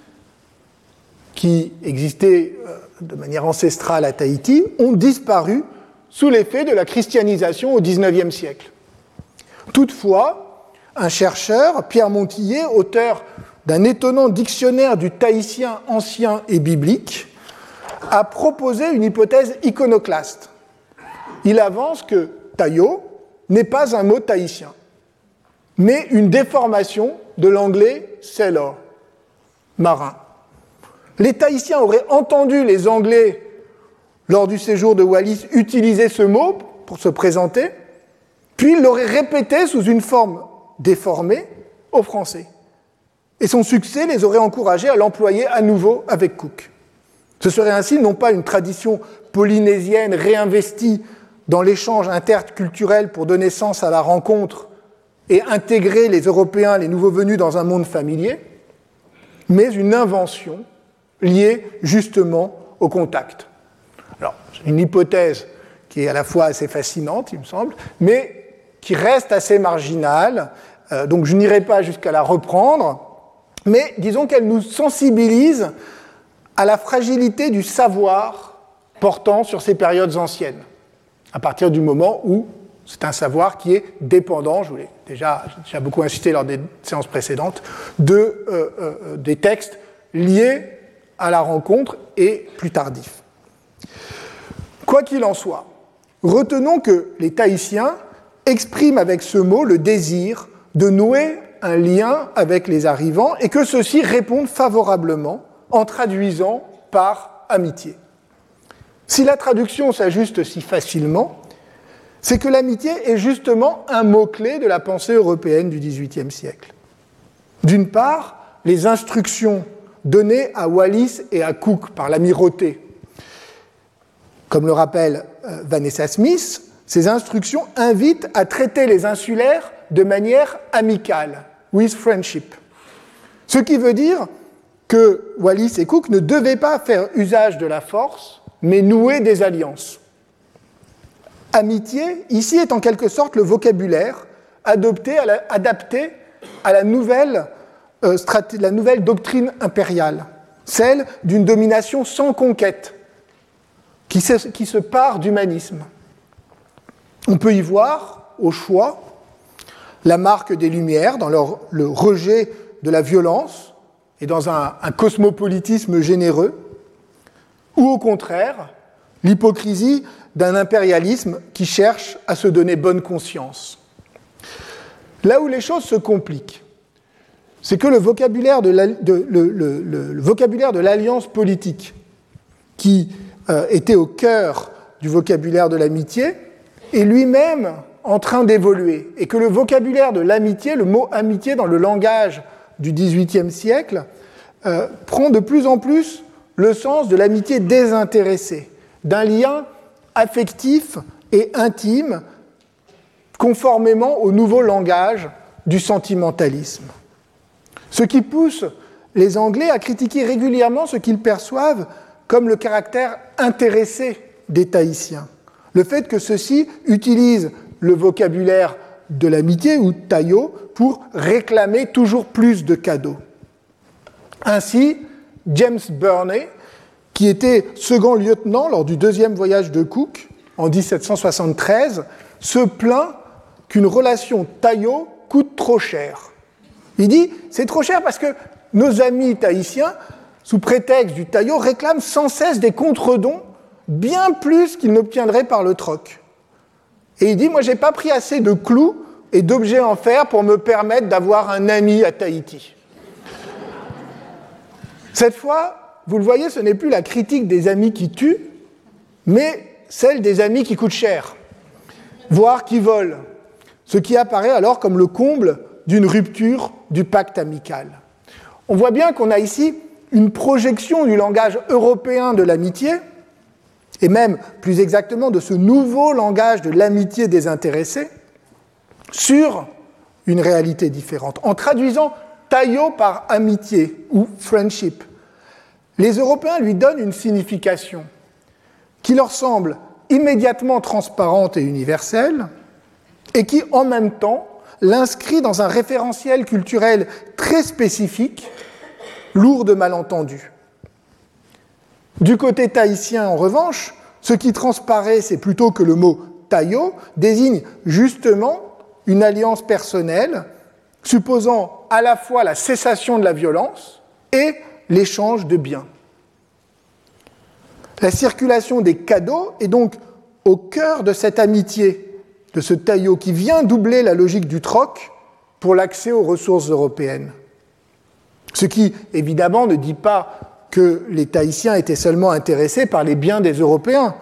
qui existait euh, de manière ancestrale à Tahiti, ont disparu sous l'effet de la christianisation au XIXe siècle. Toutefois, un chercheur, Pierre Montillet, auteur d'un étonnant dictionnaire du tahitien ancien et biblique, a proposé une hypothèse iconoclaste. Il avance que taillot n'est pas un mot tahitien, mais une déformation de l'anglais sailor, marin. Les Tahitiens auraient entendu les Anglais, lors du séjour de Wallis, utiliser ce mot pour se présenter, puis ils l'auraient répété sous une forme déformée au Français. Et son succès les aurait encouragés à l'employer à nouveau avec Cook. Ce serait ainsi non pas une tradition polynésienne réinvestie dans l'échange interculturel pour donner sens à la rencontre et intégrer les Européens, les nouveaux venus dans un monde familier, mais une invention liée justement au contact. Alors, c'est une hypothèse qui est à la fois assez fascinante, il me semble, mais qui reste assez marginale, euh, donc je n'irai pas jusqu'à la reprendre, mais disons qu'elle nous sensibilise à la fragilité du savoir portant sur ces périodes anciennes, à partir du moment où c'est un savoir qui est dépendant, je voulais déjà, j'ai beaucoup insisté lors des séances précédentes, de, euh, euh, des textes liés à la rencontre et plus tardifs. Quoi qu'il en soit, retenons que les Tahitiens expriment avec ce mot le désir de nouer un lien avec les arrivants et que ceux-ci répondent favorablement en traduisant par amitié. Si la traduction s'ajuste si facilement, c'est que l'amitié est justement un mot-clé de la pensée européenne du XVIIIe siècle. D'une part, les instructions données à Wallis et à Cook par l'amirauté. Comme le rappelle euh, Vanessa Smith, ces instructions invitent à traiter les insulaires de manière amicale, with friendship. Ce qui veut dire que Wallis et Cook ne devaient pas faire usage de la force, mais nouer des alliances. Amitié, ici, est en quelque sorte le vocabulaire adapté à la nouvelle, euh, la nouvelle doctrine impériale, celle d'une domination sans conquête, qui se, part d'humanisme. On peut y voir, au choix, la marque des Lumières dans le rejet de la violence et dans un cosmopolitisme généreux, ou au contraire, l'hypocrisie d'un impérialisme qui cherche à se donner bonne conscience. Là où les choses se compliquent, c'est que le vocabulaire de l'alliance politique, qui euh, était au cœur du vocabulaire de l'amitié, est lui-même en train d'évoluer, et que le vocabulaire de l'amitié, le mot amitié dans le langage du XVIIIe siècle, euh, prend de plus en plus le sens de l'amitié désintéressée, d'un lien affectif et intime, conformément au nouveau langage du sentimentalisme. Ce qui pousse les Anglais à critiquer régulièrement ce qu'ils perçoivent comme le caractère intéressé des Tahitiens. Le fait que ceux-ci utilisent le vocabulaire de l'amitié ou taillot pour réclamer toujours plus de cadeaux. Ainsi, James Burney qui était second lieutenant lors du deuxième voyage de Cook en 1773, se plaint qu'une relation taillot coûte trop cher. Il dit c'est trop cher parce que nos amis tahitiens, sous prétexte du taillot, réclament sans cesse des contre-dons bien plus qu'ils n'obtiendraient par le troc. Et il dit moi j'ai pas pris assez de clous et d'objets en fer pour me permettre d'avoir un ami à Tahiti. Cette fois, vous le voyez, ce n'est plus la critique des amis qui tuent, mais celle des amis qui coûtent cher, voire qui volent, ce qui apparaît alors comme le comble d'une rupture du pacte amical. On voit bien qu'on a ici une projection du langage européen de l'amitié, et même plus exactement de ce nouveau langage de l'amitié désintéressée, sur une réalité différente, en traduisant taillot par amitié ou friendship, les Européens lui donnent une signification qui leur semble immédiatement transparente et universelle, et qui en même temps l'inscrit dans un référentiel culturel très spécifique, lourd de malentendus. Du côté tahitien, en revanche, ce qui transparaît, c'est plutôt que le mot taillot désigne justement une alliance personnelle supposant à la fois la cessation de la violence et l'échange de biens. La circulation des cadeaux est donc au cœur de cette amitié, de ce taillot qui vient doubler la logique du troc pour l'accès aux ressources européennes. Ce qui, évidemment, ne dit pas que les Tahitiens étaient seulement intéressés par les biens des Européens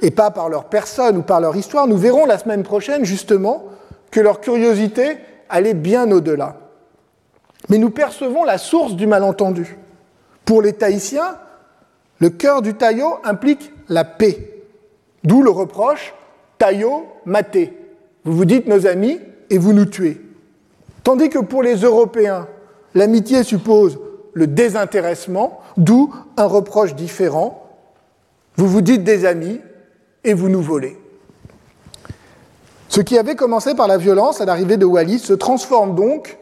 et pas par leur personne ou par leur histoire. Nous verrons la semaine prochaine, justement, que leur curiosité allait bien au-delà. Mais nous percevons la source du malentendu. Pour les Tahitiens, le cœur du taillot implique la paix. D'où le reproche taillot maté. Vous vous dites nos amis et vous nous tuez. Tandis que pour les Européens, l'amitié suppose le désintéressement, d'où un reproche différent. Vous vous dites des amis et vous nous volez. Ce qui avait commencé par la violence à l'arrivée de Wallis se transforme donc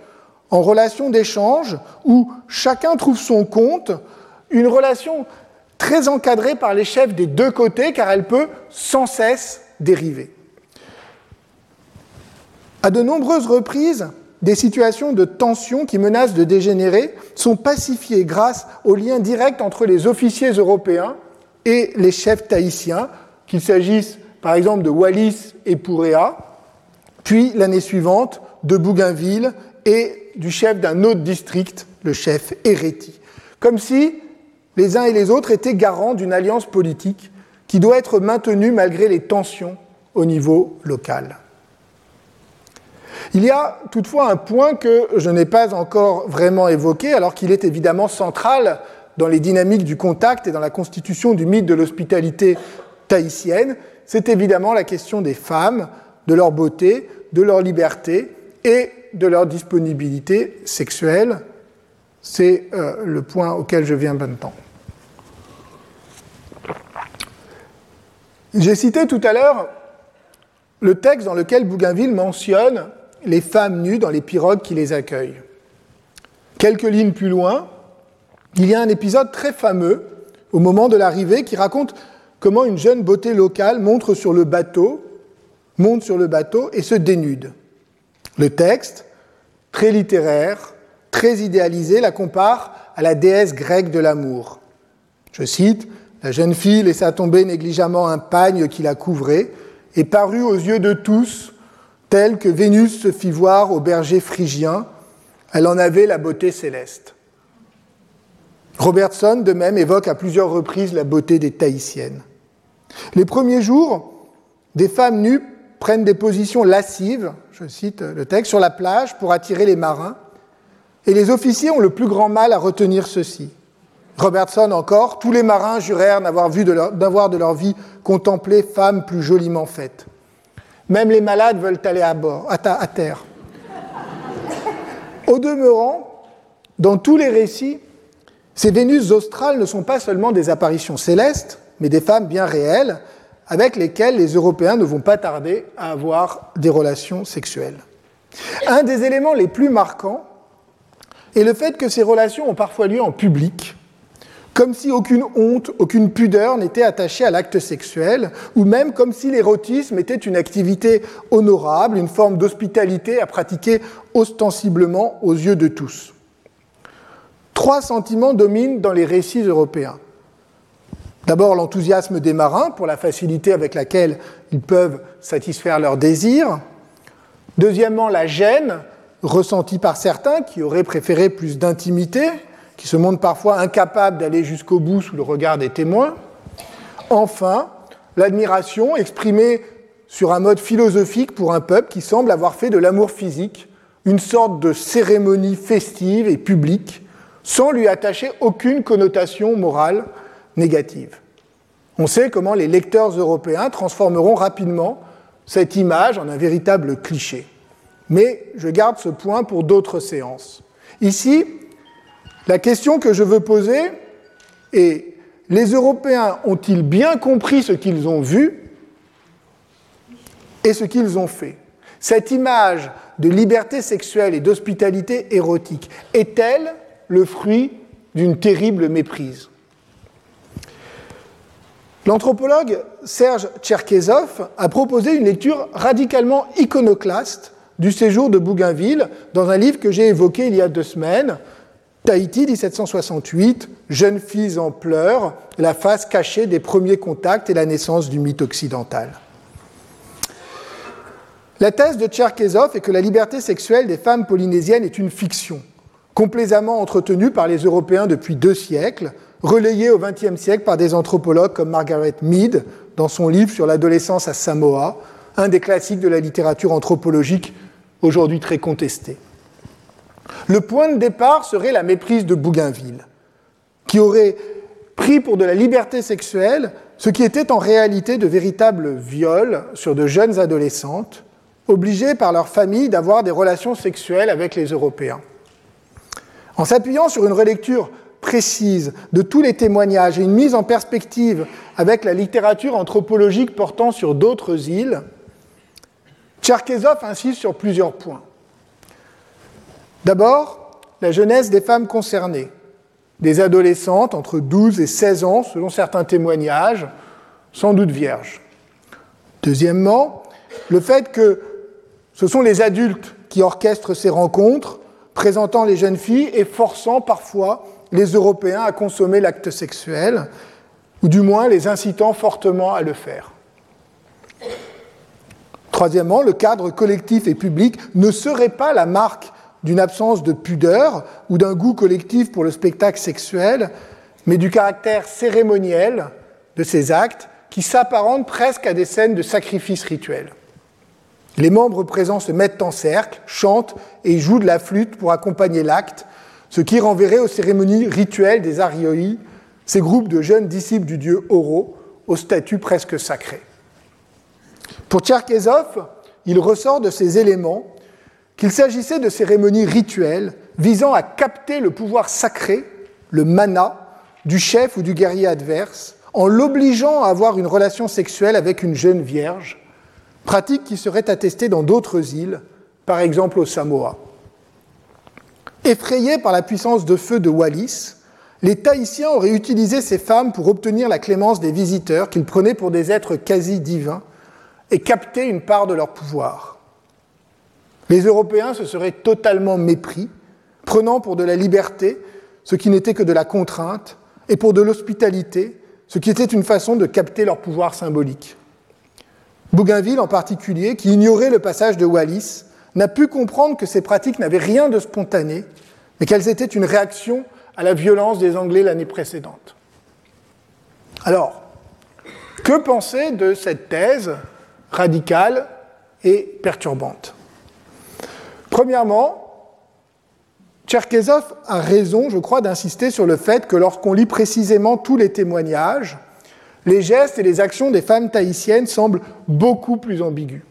en relation d'échange où chacun trouve son compte une relation très encadrée par les chefs des deux côtés, car elle peut sans cesse dériver. À de nombreuses reprises, des situations de tension qui menacent de dégénérer sont pacifiées grâce au lien direct entre les officiers européens et les chefs tahitiens, qu'il s'agisse par exemple de Wallis et Pouréa, puis l'année suivante de Bougainville et du chef d'un autre district, le chef Eretti. Comme si les uns et les autres étaient garants d'une alliance politique qui doit être maintenue malgré les tensions au niveau local. Il y a toutefois un point que je n'ai pas encore vraiment évoqué, alors qu'il est évidemment central dans les dynamiques du contact et dans la constitution du mythe de l'hospitalité tahitienne, c'est évidemment la question des femmes, de leur beauté, de leur liberté et de leur disponibilité sexuelle. C'est euh, le point auquel je viens maintenant. J'ai cité tout à l'heure le texte dans lequel Bougainville mentionne les femmes nues dans les pirogues qui les accueillent. Quelques lignes plus loin, il y a un épisode très fameux au moment de l'arrivée qui raconte comment une jeune beauté locale monte sur le bateau, monte sur le bateau et se dénude. Le texte, très littéraire, très idéalisé, la compare à la déesse grecque de l'amour. Je cite La jeune fille laissa tomber négligemment un pagne qui la couvrait et parut aux yeux de tous telle que Vénus se fit voir au berger phrygien, elle en avait la beauté céleste. Robertson, de même, évoque à plusieurs reprises la beauté des Tahitiennes. Les premiers jours, des femmes nues prennent des positions lascives, je cite le texte, sur la plage pour attirer les marins, et les officiers ont le plus grand mal à retenir ceci. Robertson encore, tous les marins jurèrent d'avoir de, de leur vie contemplé femmes plus joliment faites. Même les malades veulent aller à, bord, à, terre. Au demeurant, dans tous les récits, ces Vénus australes ne sont pas seulement des apparitions célestes, mais des femmes bien réelles, avec lesquelles les Européens ne vont pas tarder à avoir des relations sexuelles. Un des éléments les plus marquants est le fait que ces relations ont parfois lieu en public, comme si aucune honte, aucune pudeur n'était attachée à l'acte sexuel, ou même comme si l'érotisme était une activité honorable, une forme d'hospitalité à pratiquer ostensiblement aux yeux de tous. Trois sentiments dominent dans les récits européens. D'abord l'enthousiasme des marins pour la facilité avec laquelle ils peuvent satisfaire leurs désirs. Deuxièmement, la gêne ressentie par certains qui auraient préféré plus d'intimité, qui se montrent parfois incapables d'aller jusqu'au bout sous le regard des témoins. Enfin, l'admiration exprimée sur un mode philosophique pour un peuple qui semble avoir fait de l'amour physique une sorte de cérémonie festive et publique, sans lui attacher aucune connotation morale négative. On sait comment les lecteurs européens transformeront rapidement cette image en un véritable cliché. Mais je garde ce point pour d'autres séances. Ici, la question que je veux poser est, les Européens ont-ils bien compris ce qu'ils ont vu et ce qu'ils ont fait? Cette image de liberté sexuelle et d'hospitalité érotique est-elle le fruit d'une terrible méprise? L'anthropologue Serge Tcherkezov a proposé une lecture radicalement iconoclaste du séjour de Bougainville dans un livre que j'ai évoqué il y a deux semaines, Tahiti, 1768, jeune fille en pleurs, la face cachée des premiers contacts et la naissance du mythe occidental. La thèse de Tcherkezov est que la liberté sexuelle des femmes polynésiennes est une fiction, complaisamment entretenue par les Européens depuis deux siècles, relayée au XXe siècle par des anthropologues comme Margaret Mead dans son livre sur l'adolescence à Samoa, un des classiques de la littérature anthropologique aujourd'hui très contesté. Le point de départ serait la méprise de Bougainville, qui aurait pris pour de la liberté sexuelle ce qui était en réalité de véritables viols sur de jeunes adolescentes, obligées par leur famille d'avoir des relations sexuelles avec les Européens. En s'appuyant sur une relecture précise de tous les témoignages et une mise en perspective avec la littérature anthropologique portant sur d'autres îles, Tcherkezov insiste sur plusieurs points. D'abord, la jeunesse des femmes concernées, des adolescentes entre 12 et 16 ans, selon certains témoignages, sans doute vierges. Deuxièmement, le fait que ce sont les adultes qui orchestrent ces rencontres, présentant les jeunes filles et forçant parfois les Européens à consommer l'acte sexuel, ou du moins les incitant fortement à le faire. Troisièmement, le cadre collectif et public ne serait pas la marque d'une absence de pudeur ou d'un goût collectif pour le spectacle sexuel, mais du caractère cérémoniel de ces actes qui s'apparentent presque à des scènes de sacrifice rituel. Les membres présents se mettent en cercle, chantent et jouent de la flûte pour accompagner l'acte, ce qui renverrait aux cérémonies rituelles des Arioi, ces groupes de jeunes disciples du dieu Oro, au statut presque sacré. Pour Tcherkezov, il ressort de ces éléments qu'il s'agissait de cérémonies rituelles visant à capter le pouvoir sacré, le mana, du chef ou du guerrier adverse, en l'obligeant à avoir une relation sexuelle avec une jeune vierge, pratique qui serait attestée dans d'autres îles, par exemple au Samoa. Effrayés par la puissance de feu de Wallis, les Tahitiens auraient utilisé ces femmes pour obtenir la clémence des visiteurs qu'ils prenaient pour des êtres quasi divins et capter une part de leur pouvoir. Les Européens se seraient totalement mépris, prenant pour de la liberté ce qui n'était que de la contrainte, et pour de l'hospitalité ce qui était une façon de capter leur pouvoir symbolique. Bougainville en particulier, qui ignorait le passage de Wallis, n'a pu comprendre que ces pratiques n'avaient rien de spontané, mais qu'elles étaient une réaction à la violence des Anglais l'année précédente. Alors, que penser de cette thèse radicale et perturbante? Premièrement, Tcherkezov a raison, je crois, d'insister sur le fait que lorsqu'on lit précisément tous les témoignages, les gestes et les actions des femmes tahitiennes semblent beaucoup plus ambigus.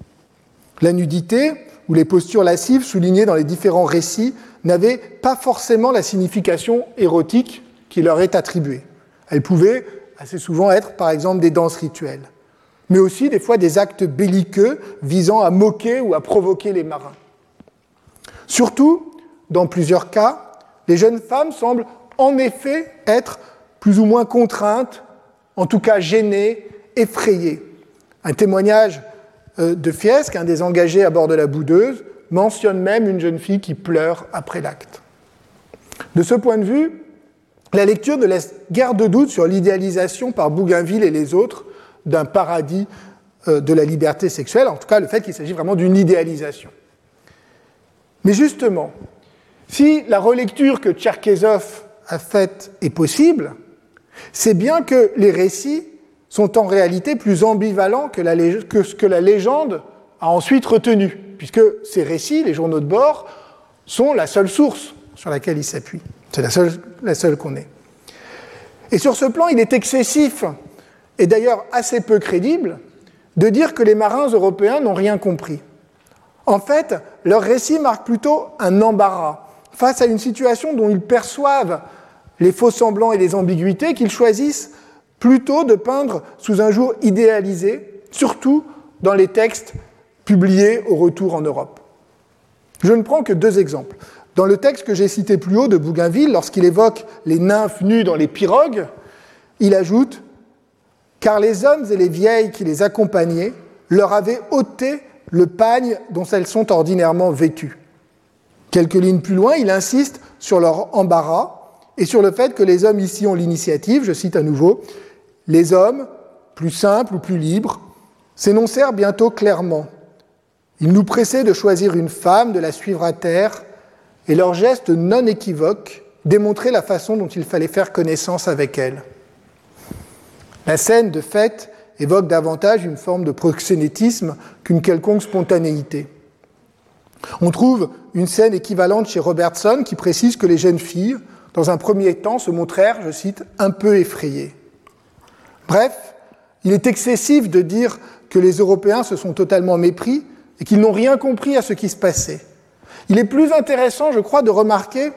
La nudité ou les postures lascives soulignées dans les différents récits n'avaient pas forcément la signification érotique qui leur est attribuée. Elles pouvaient assez souvent être, par exemple, des danses rituelles, mais aussi des fois des actes belliqueux visant à moquer ou à provoquer les marins. Surtout, dans plusieurs cas, les jeunes femmes semblent en effet être plus ou moins contraintes, en tout cas gênées, effrayées. Un témoignage euh, de Fiesque, un des engagés à bord de la boudeuse, mentionne même une jeune fille qui pleure après l'acte. De ce point de vue, la lecture ne laisse guère de doute sur l'idéalisation par Bougainville et les autres d'un paradis euh, de la liberté sexuelle, en tout cas le fait qu'il s'agit vraiment d'une idéalisation. Mais justement, si la relecture que Tcherkezov a faite est possible, c'est bien que les récits sont en réalité plus ambivalents que, ce que la légende a ensuite retenu, puisque ces récits, les journaux de bord, sont la seule source sur laquelle ils s'appuient. C'est la seule, la seule qu'on ait. Et sur ce plan, il est excessif, et d'ailleurs assez peu crédible, de dire que les marins européens n'ont rien compris. En fait, leur récit marque plutôt un embarras face à une situation dont ils perçoivent les faux semblants et les ambiguïtés qu'ils choisissent plutôt de peindre sous un jour idéalisé, surtout dans les textes publiés au retour en Europe. Je ne prends que deux exemples. Dans le texte que j'ai cité plus haut de Bougainville, lorsqu'il évoque les nymphes nues dans les pirogues, il ajoute Car les hommes et les vieilles qui les accompagnaient leur avaient ôté le pagne dont elles sont ordinairement vêtues. Quelques lignes plus loin, il insiste sur leur embarras et sur le fait que les hommes ici ont l'initiative, je cite à nouveau, les hommes, plus simples ou plus libres, s'énoncèrent bientôt clairement. Il nous pressait de choisir une femme, de la suivre à terre, et leurs gestes non équivoques démontraient la façon dont il fallait faire connaissance avec elle. La scène, de fait, évoque davantage une forme de proxénétisme qu'une quelconque spontanéité. On trouve une scène équivalente chez Robertson qui précise que les jeunes filles, dans un premier temps, se montrèrent, je cite, un peu effrayées. Bref, il est excessif de dire que les Européens se sont totalement mépris et qu'ils n'ont rien compris à ce qui se passait. Il est plus intéressant, je crois, de remarquer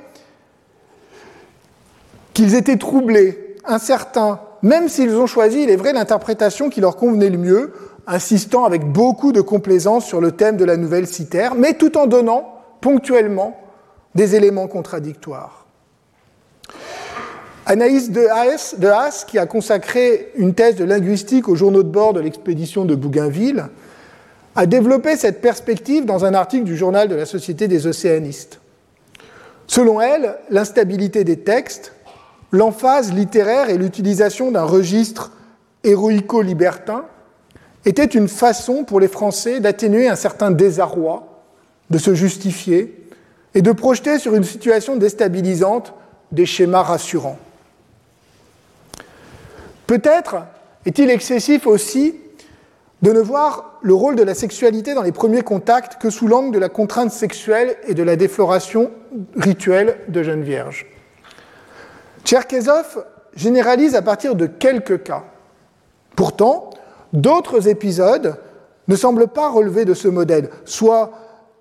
qu'ils étaient troublés, incertains, même s'ils ont choisi, il est vrai, l'interprétation qui leur convenait le mieux, insistant avec beaucoup de complaisance sur le thème de la nouvelle citaire, mais tout en donnant ponctuellement des éléments contradictoires. Anaïs de Haas, de Haas, qui a consacré une thèse de linguistique aux journaux de bord de l'expédition de Bougainville, a développé cette perspective dans un article du journal de la Société des océanistes. Selon elle, l'instabilité des textes, l'emphase littéraire et l'utilisation d'un registre héroïco-libertin étaient une façon pour les Français d'atténuer un certain désarroi, de se justifier et de projeter sur une situation déstabilisante des schémas rassurants. Peut-être est-il excessif aussi de ne voir le rôle de la sexualité dans les premiers contacts que sous l'angle de la contrainte sexuelle et de la défloration rituelle de jeunes vierges. Tcherkezov généralise à partir de quelques cas. Pourtant, d'autres épisodes ne semblent pas relever de ce modèle, soit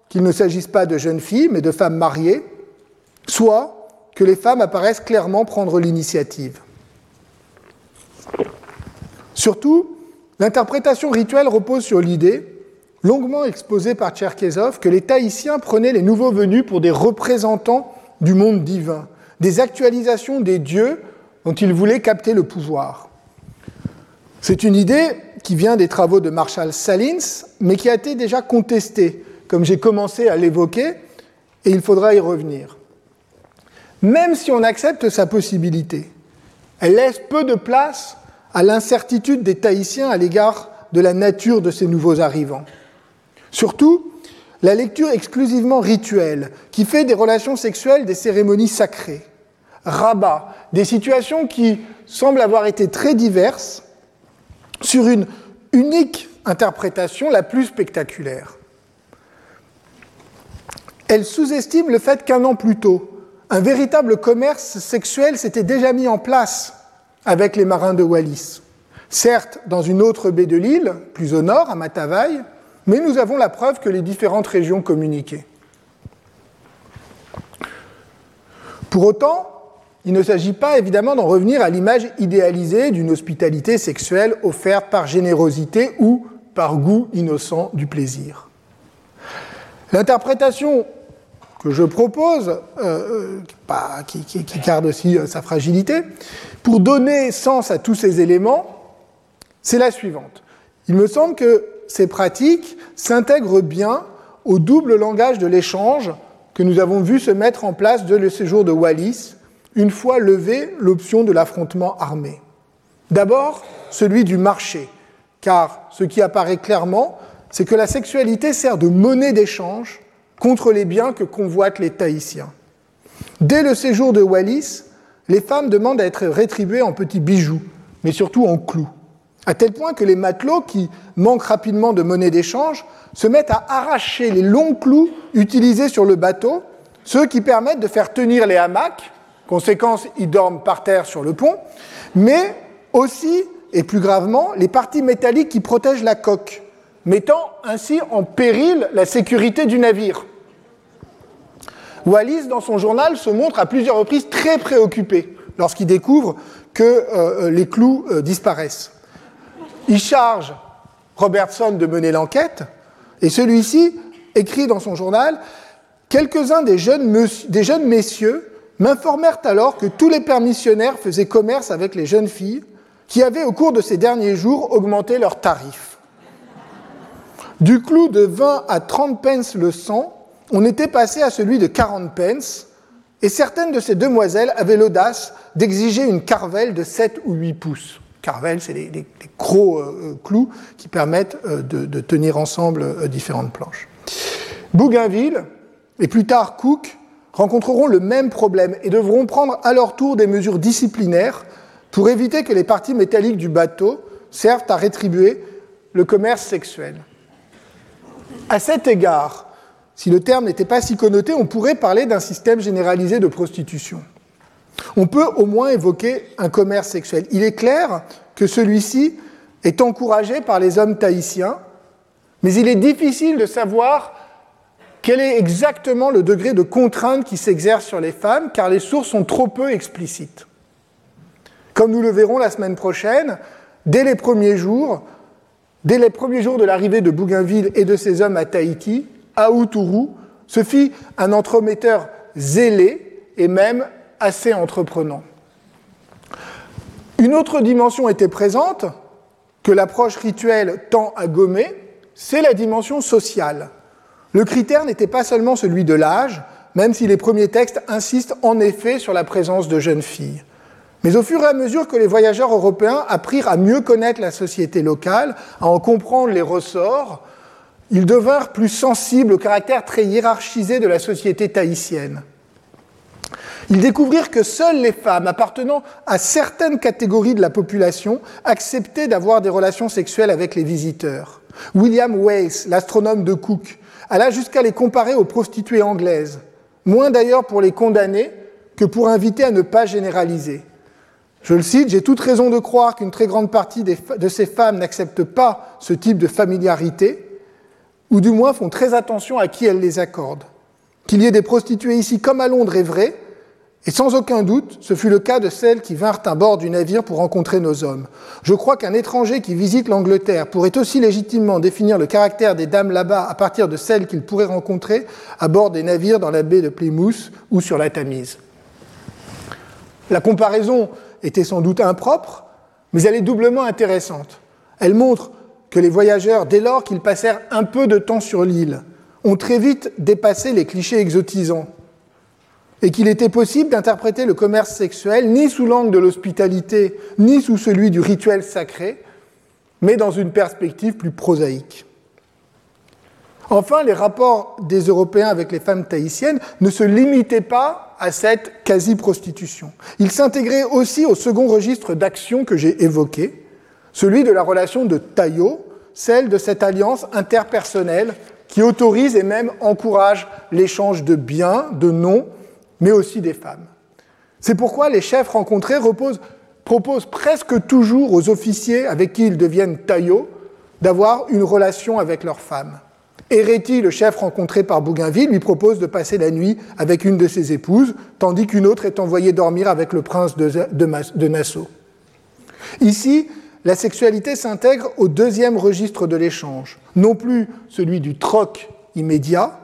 qu'il ne s'agisse pas de jeunes filles, mais de femmes mariées, soit que les femmes apparaissent clairement prendre l'initiative. Surtout, l'interprétation rituelle repose sur l'idée, longuement exposée par Tcherkezov, que les Tahitiens prenaient les nouveaux venus pour des représentants du monde divin, des actualisations des dieux dont ils voulaient capter le pouvoir. C'est une idée qui vient des travaux de Marshall Salins, mais qui a été déjà contestée, comme j'ai commencé à l'évoquer, et il faudra y revenir. Même si on accepte sa possibilité, elle laisse peu de place à l'incertitude des Tahitiens à l'égard de la nature de ces nouveaux arrivants. Surtout, la lecture exclusivement rituelle, qui fait des relations sexuelles des cérémonies sacrées, rabat des situations qui semblent avoir été très diverses sur une unique interprétation la plus spectaculaire. Elle sous-estime le fait qu'un an plus tôt, un véritable commerce sexuel s'était déjà mis en place avec les marins de Wallis. Certes, dans une autre baie de l'île, plus au nord, à Matavai, mais nous avons la preuve que les différentes régions communiquaient. Pour autant, il ne s'agit pas évidemment d'en revenir à l'image idéalisée d'une hospitalité sexuelle offerte par générosité ou par goût innocent du plaisir. L'interprétation que je propose, euh, euh, qui, qui, garde aussi euh, sa fragilité, pour donner sens à tous ces éléments, c'est la suivante. Il me semble que ces pratiques s'intègrent bien au double langage de l'échange que nous avons vu se mettre en place dès le séjour de Wallis, une fois levée l'option de l'affrontement armé. D'abord, celui du marché, car ce qui apparaît clairement, c'est que la sexualité sert de monnaie d'échange contre les biens que convoitent les Tahitiens. Dès le séjour de Wallis, les femmes demandent à être rétribuées en petits bijoux, mais surtout en clous, à tel point que les matelots, qui manquent rapidement de monnaie d'échange, se mettent à arracher les longs clous utilisés sur le bateau, ceux qui permettent de faire tenir les hamacs, conséquence, ils dorment par terre sur le pont, mais aussi, et plus gravement, les parties métalliques qui protègent la coque, mettant ainsi en péril la sécurité du navire. Wallis, dans son journal, se montre à plusieurs reprises très préoccupé lorsqu'il découvre que euh, les clous euh, disparaissent. Il charge Robertson de mener l'enquête, et celui-ci écrit dans son journal Quelques-uns des jeunes, des jeunes messieurs m'informèrent alors que tous les permissionnaires faisaient commerce avec les jeunes filles qui avaient, au cours de ces derniers jours, augmenté leurs tarifs. Du clou de 20 à 30 pence le sang, on était passé à celui de 40 pence, et certaines de ces demoiselles avaient l'audace d'exiger une carvelle de 7 ou 8 pouces. Carvelle, c'est les, gros euh, euh, clous qui permettent euh, de, tenir ensemble différentes planches. Bougainville et plus tard Cook rencontreront le même problème et devront prendre à leur tour des mesures disciplinaires pour éviter que les parties métalliques du bateau servent à rétribuer le commerce sexuel. À cet égard, si le terme n'était pas si connoté, on pourrait parler d'un système généralisé de prostitution. On peut au moins évoquer un commerce sexuel. Il est clair que celui-ci est encouragé par les hommes tahitiens, mais il est difficile de savoir quel est exactement le degré de contrainte qui s'exerce sur les femmes, car les sources sont trop peu explicites? Comme nous le verrons la semaine prochaine, dès les premiers jours, dès les premiers jours de l'arrivée de Bougainville et de ses hommes à Tahiti, Aoutourou se fit un entremetteur zélé et même assez entreprenant. Une autre dimension était présente, que l'approche rituelle tend à gommer, c'est la dimension sociale. Le critère n'était pas seulement celui de l'âge, même si les premiers textes insistent en effet sur la présence de jeunes filles. Mais au fur et à mesure que les voyageurs européens apprirent à mieux connaître la société locale, à en comprendre les ressorts, ils devinrent plus sensibles au caractère très hiérarchisé de la société tahitienne. Ils découvrirent que seules les femmes appartenant à certaines catégories de la population acceptaient d'avoir des relations sexuelles avec les visiteurs. William Weiss, l'astronome de Cook, alla jusqu'à les comparer aux prostituées anglaises, moins d'ailleurs pour les condamner que pour inviter à ne pas généraliser. Je le cite, j'ai toute raison de croire qu'une très grande partie de ces femmes n'acceptent pas ce type de familiarité, ou du moins font très attention à qui elles les accordent. Qu'il y ait des prostituées ici comme à Londres est vrai, et sans aucun doute, ce fut le cas de celles qui vinrent à bord du navire pour rencontrer nos hommes. Je crois qu'un étranger qui visite l'Angleterre pourrait aussi légitimement définir le caractère des dames là-bas à partir de celles qu'il pourrait rencontrer à bord des navires dans la baie de Plymouth ou sur la Tamise. La comparaison était sans doute impropre, mais elle est doublement intéressante. Elle montre que les voyageurs, dès lors qu'ils passèrent un peu de temps sur l'île, ont très vite dépassé les clichés exotisants et qu'il était possible d'interpréter le commerce sexuel ni sous l'angle de l'hospitalité, ni sous celui du rituel sacré, mais dans une perspective plus prosaïque. Enfin, les rapports des Européens avec les femmes tahitiennes ne se limitaient pas à cette quasi-prostitution. Ils s'intégraient aussi au second registre d'action que j'ai évoqué, celui de la relation de taillot, celle de cette alliance interpersonnelle qui autorise et même encourage l'échange de biens, de noms, mais aussi des femmes. C'est pourquoi les chefs rencontrés proposent presque toujours aux officiers avec qui ils deviennent taillots d'avoir une relation avec leurs femmes. Héréti, le chef rencontré par Bougainville, lui propose de passer la nuit avec une de ses épouses, tandis qu'une autre est envoyée dormir avec le prince de, Nassau. Ici, la sexualité s'intègre au deuxième registre de l'échange, non plus celui du troc immédiat,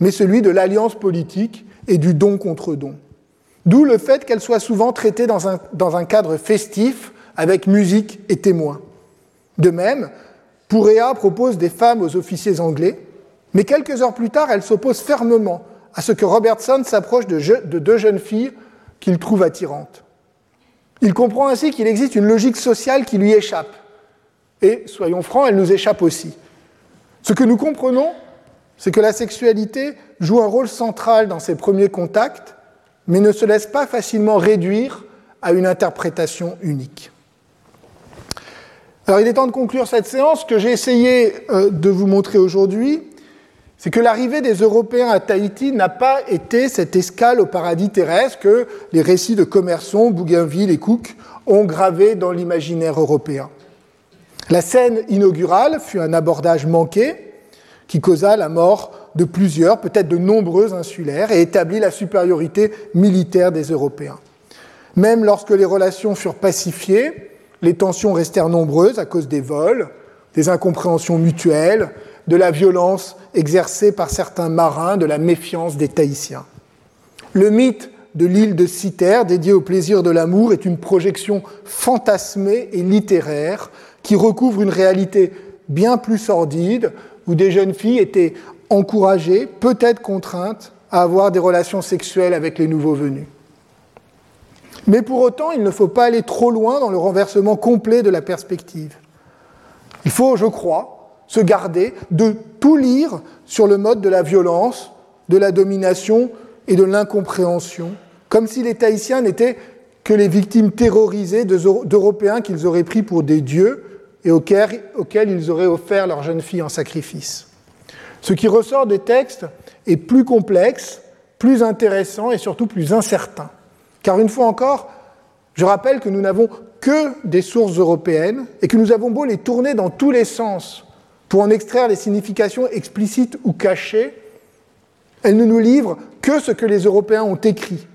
mais celui de l'alliance politique et du don contre don. D'où le fait qu'elle soit souvent traitée dans un, dans un cadre festif, avec musique et témoins. De même, Pouréa propose des femmes aux officiers anglais, mais quelques heures plus tard, elle s'oppose fermement à ce que Robertson s'approche de, deux jeunes filles qu'il trouve attirantes. Il comprend ainsi qu'il existe une logique sociale qui lui échappe. Et, soyons francs, elle nous échappe aussi. Ce que nous comprenons, c'est que la sexualité joue un rôle central dans ses premiers contacts, mais ne se laisse pas facilement réduire à une interprétation unique. Alors il est temps de conclure cette séance. Ce que j'ai essayé euh, de vous montrer aujourd'hui, c'est que l'arrivée des Européens à Tahiti n'a pas été cette escale au paradis terrestre que les récits de Commerson, Bougainville et Cook ont gravé dans l'imaginaire européen. La scène inaugurale fut un abordage manqué qui causa la mort de plusieurs, peut-être de nombreux insulaires, et établit la supériorité militaire des Européens. Même lorsque les relations furent pacifiées, les tensions restèrent nombreuses à cause des vols, des incompréhensions mutuelles, de la violence exercée par certains marins, de la méfiance des Tahitiens. Le mythe de l'île de Citer, dédié au plaisir de l'amour, est une projection fantasmée et littéraire qui recouvre une réalité bien plus sordide, où des jeunes filles étaient encouragées, peut-être contraintes, à avoir des relations sexuelles avec les nouveaux venus. Mais pour autant, il ne faut pas aller trop loin dans le renversement complet de la perspective. Il faut, je crois, se garder de tout lire sur le mode de la violence, de la domination et de l'incompréhension, comme si les Tahitiens n'étaient que les victimes terrorisées d'Européens qu'ils auraient pris pour des dieux et auxquels, ils auraient offert leur jeune fille en sacrifice. Ce qui ressort des textes est plus complexe, plus intéressant et surtout plus incertain. Car une fois encore, je rappelle que nous n'avons que des sources européennes et que nous avons beau les tourner dans tous les sens pour en extraire les significations explicites ou cachées, elles ne nous livrent que ce que les Européens ont écrit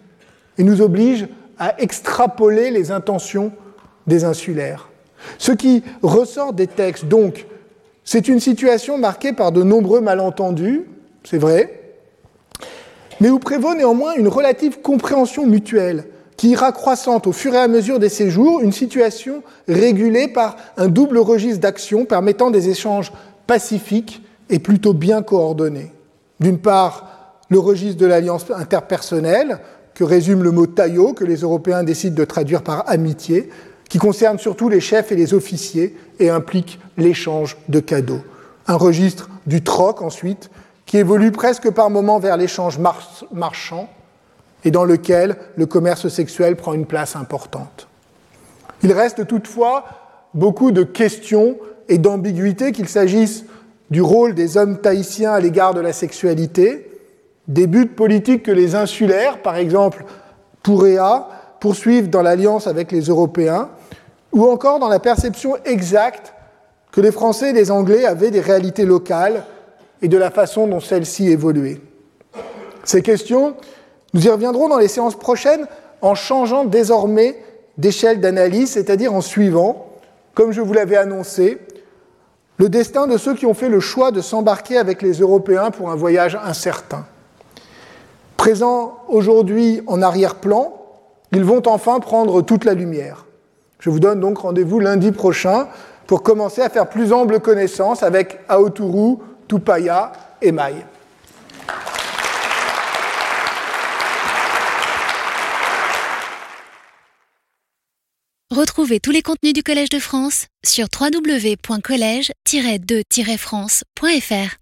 et nous obligent à extrapoler les intentions des insulaires. Ce qui ressort des textes, donc, c'est une situation marquée par de nombreux malentendus, c'est vrai, mais où prévaut néanmoins une relative compréhension mutuelle qui ira croissante au fur et à mesure des séjours, une situation régulée par un double registre d'action permettant des échanges pacifiques et plutôt bien coordonnés. D'une part, le registre de l'alliance interpersonnelle, que résume le mot taillot, que les Européens décident de traduire par amitié, qui concerne surtout les chefs et les officiers et implique l'échange de cadeaux. Un registre du troc ensuite, qui évolue presque par moments vers l'échange marchand, et dans lequel le commerce sexuel prend une place importante. Il reste toutefois beaucoup de questions et d'ambiguïtés, qu'il s'agisse du rôle des hommes tahitiens à l'égard de la sexualité, des buts politiques que les insulaires, par exemple Pouréa, poursuivent dans l'alliance avec les Européens, ou encore dans la perception exacte que les Français et les Anglais avaient des réalités locales et de la façon dont celles-ci évoluaient. Ces questions nous y reviendrons dans les séances prochaines en changeant désormais d'échelle d'analyse, c'est-à-dire en suivant, comme je vous l'avais annoncé, le destin de ceux qui ont fait le choix de s'embarquer avec les Européens pour un voyage incertain. Présents aujourd'hui en arrière-plan, ils vont enfin prendre toute la lumière. Je vous donne donc rendez-vous lundi prochain pour commencer à faire plus ample connaissance avec Aoturu, Tupaya et Maï. Retrouvez tous les contenus du Collège de France sur www.colège-2-france.fr.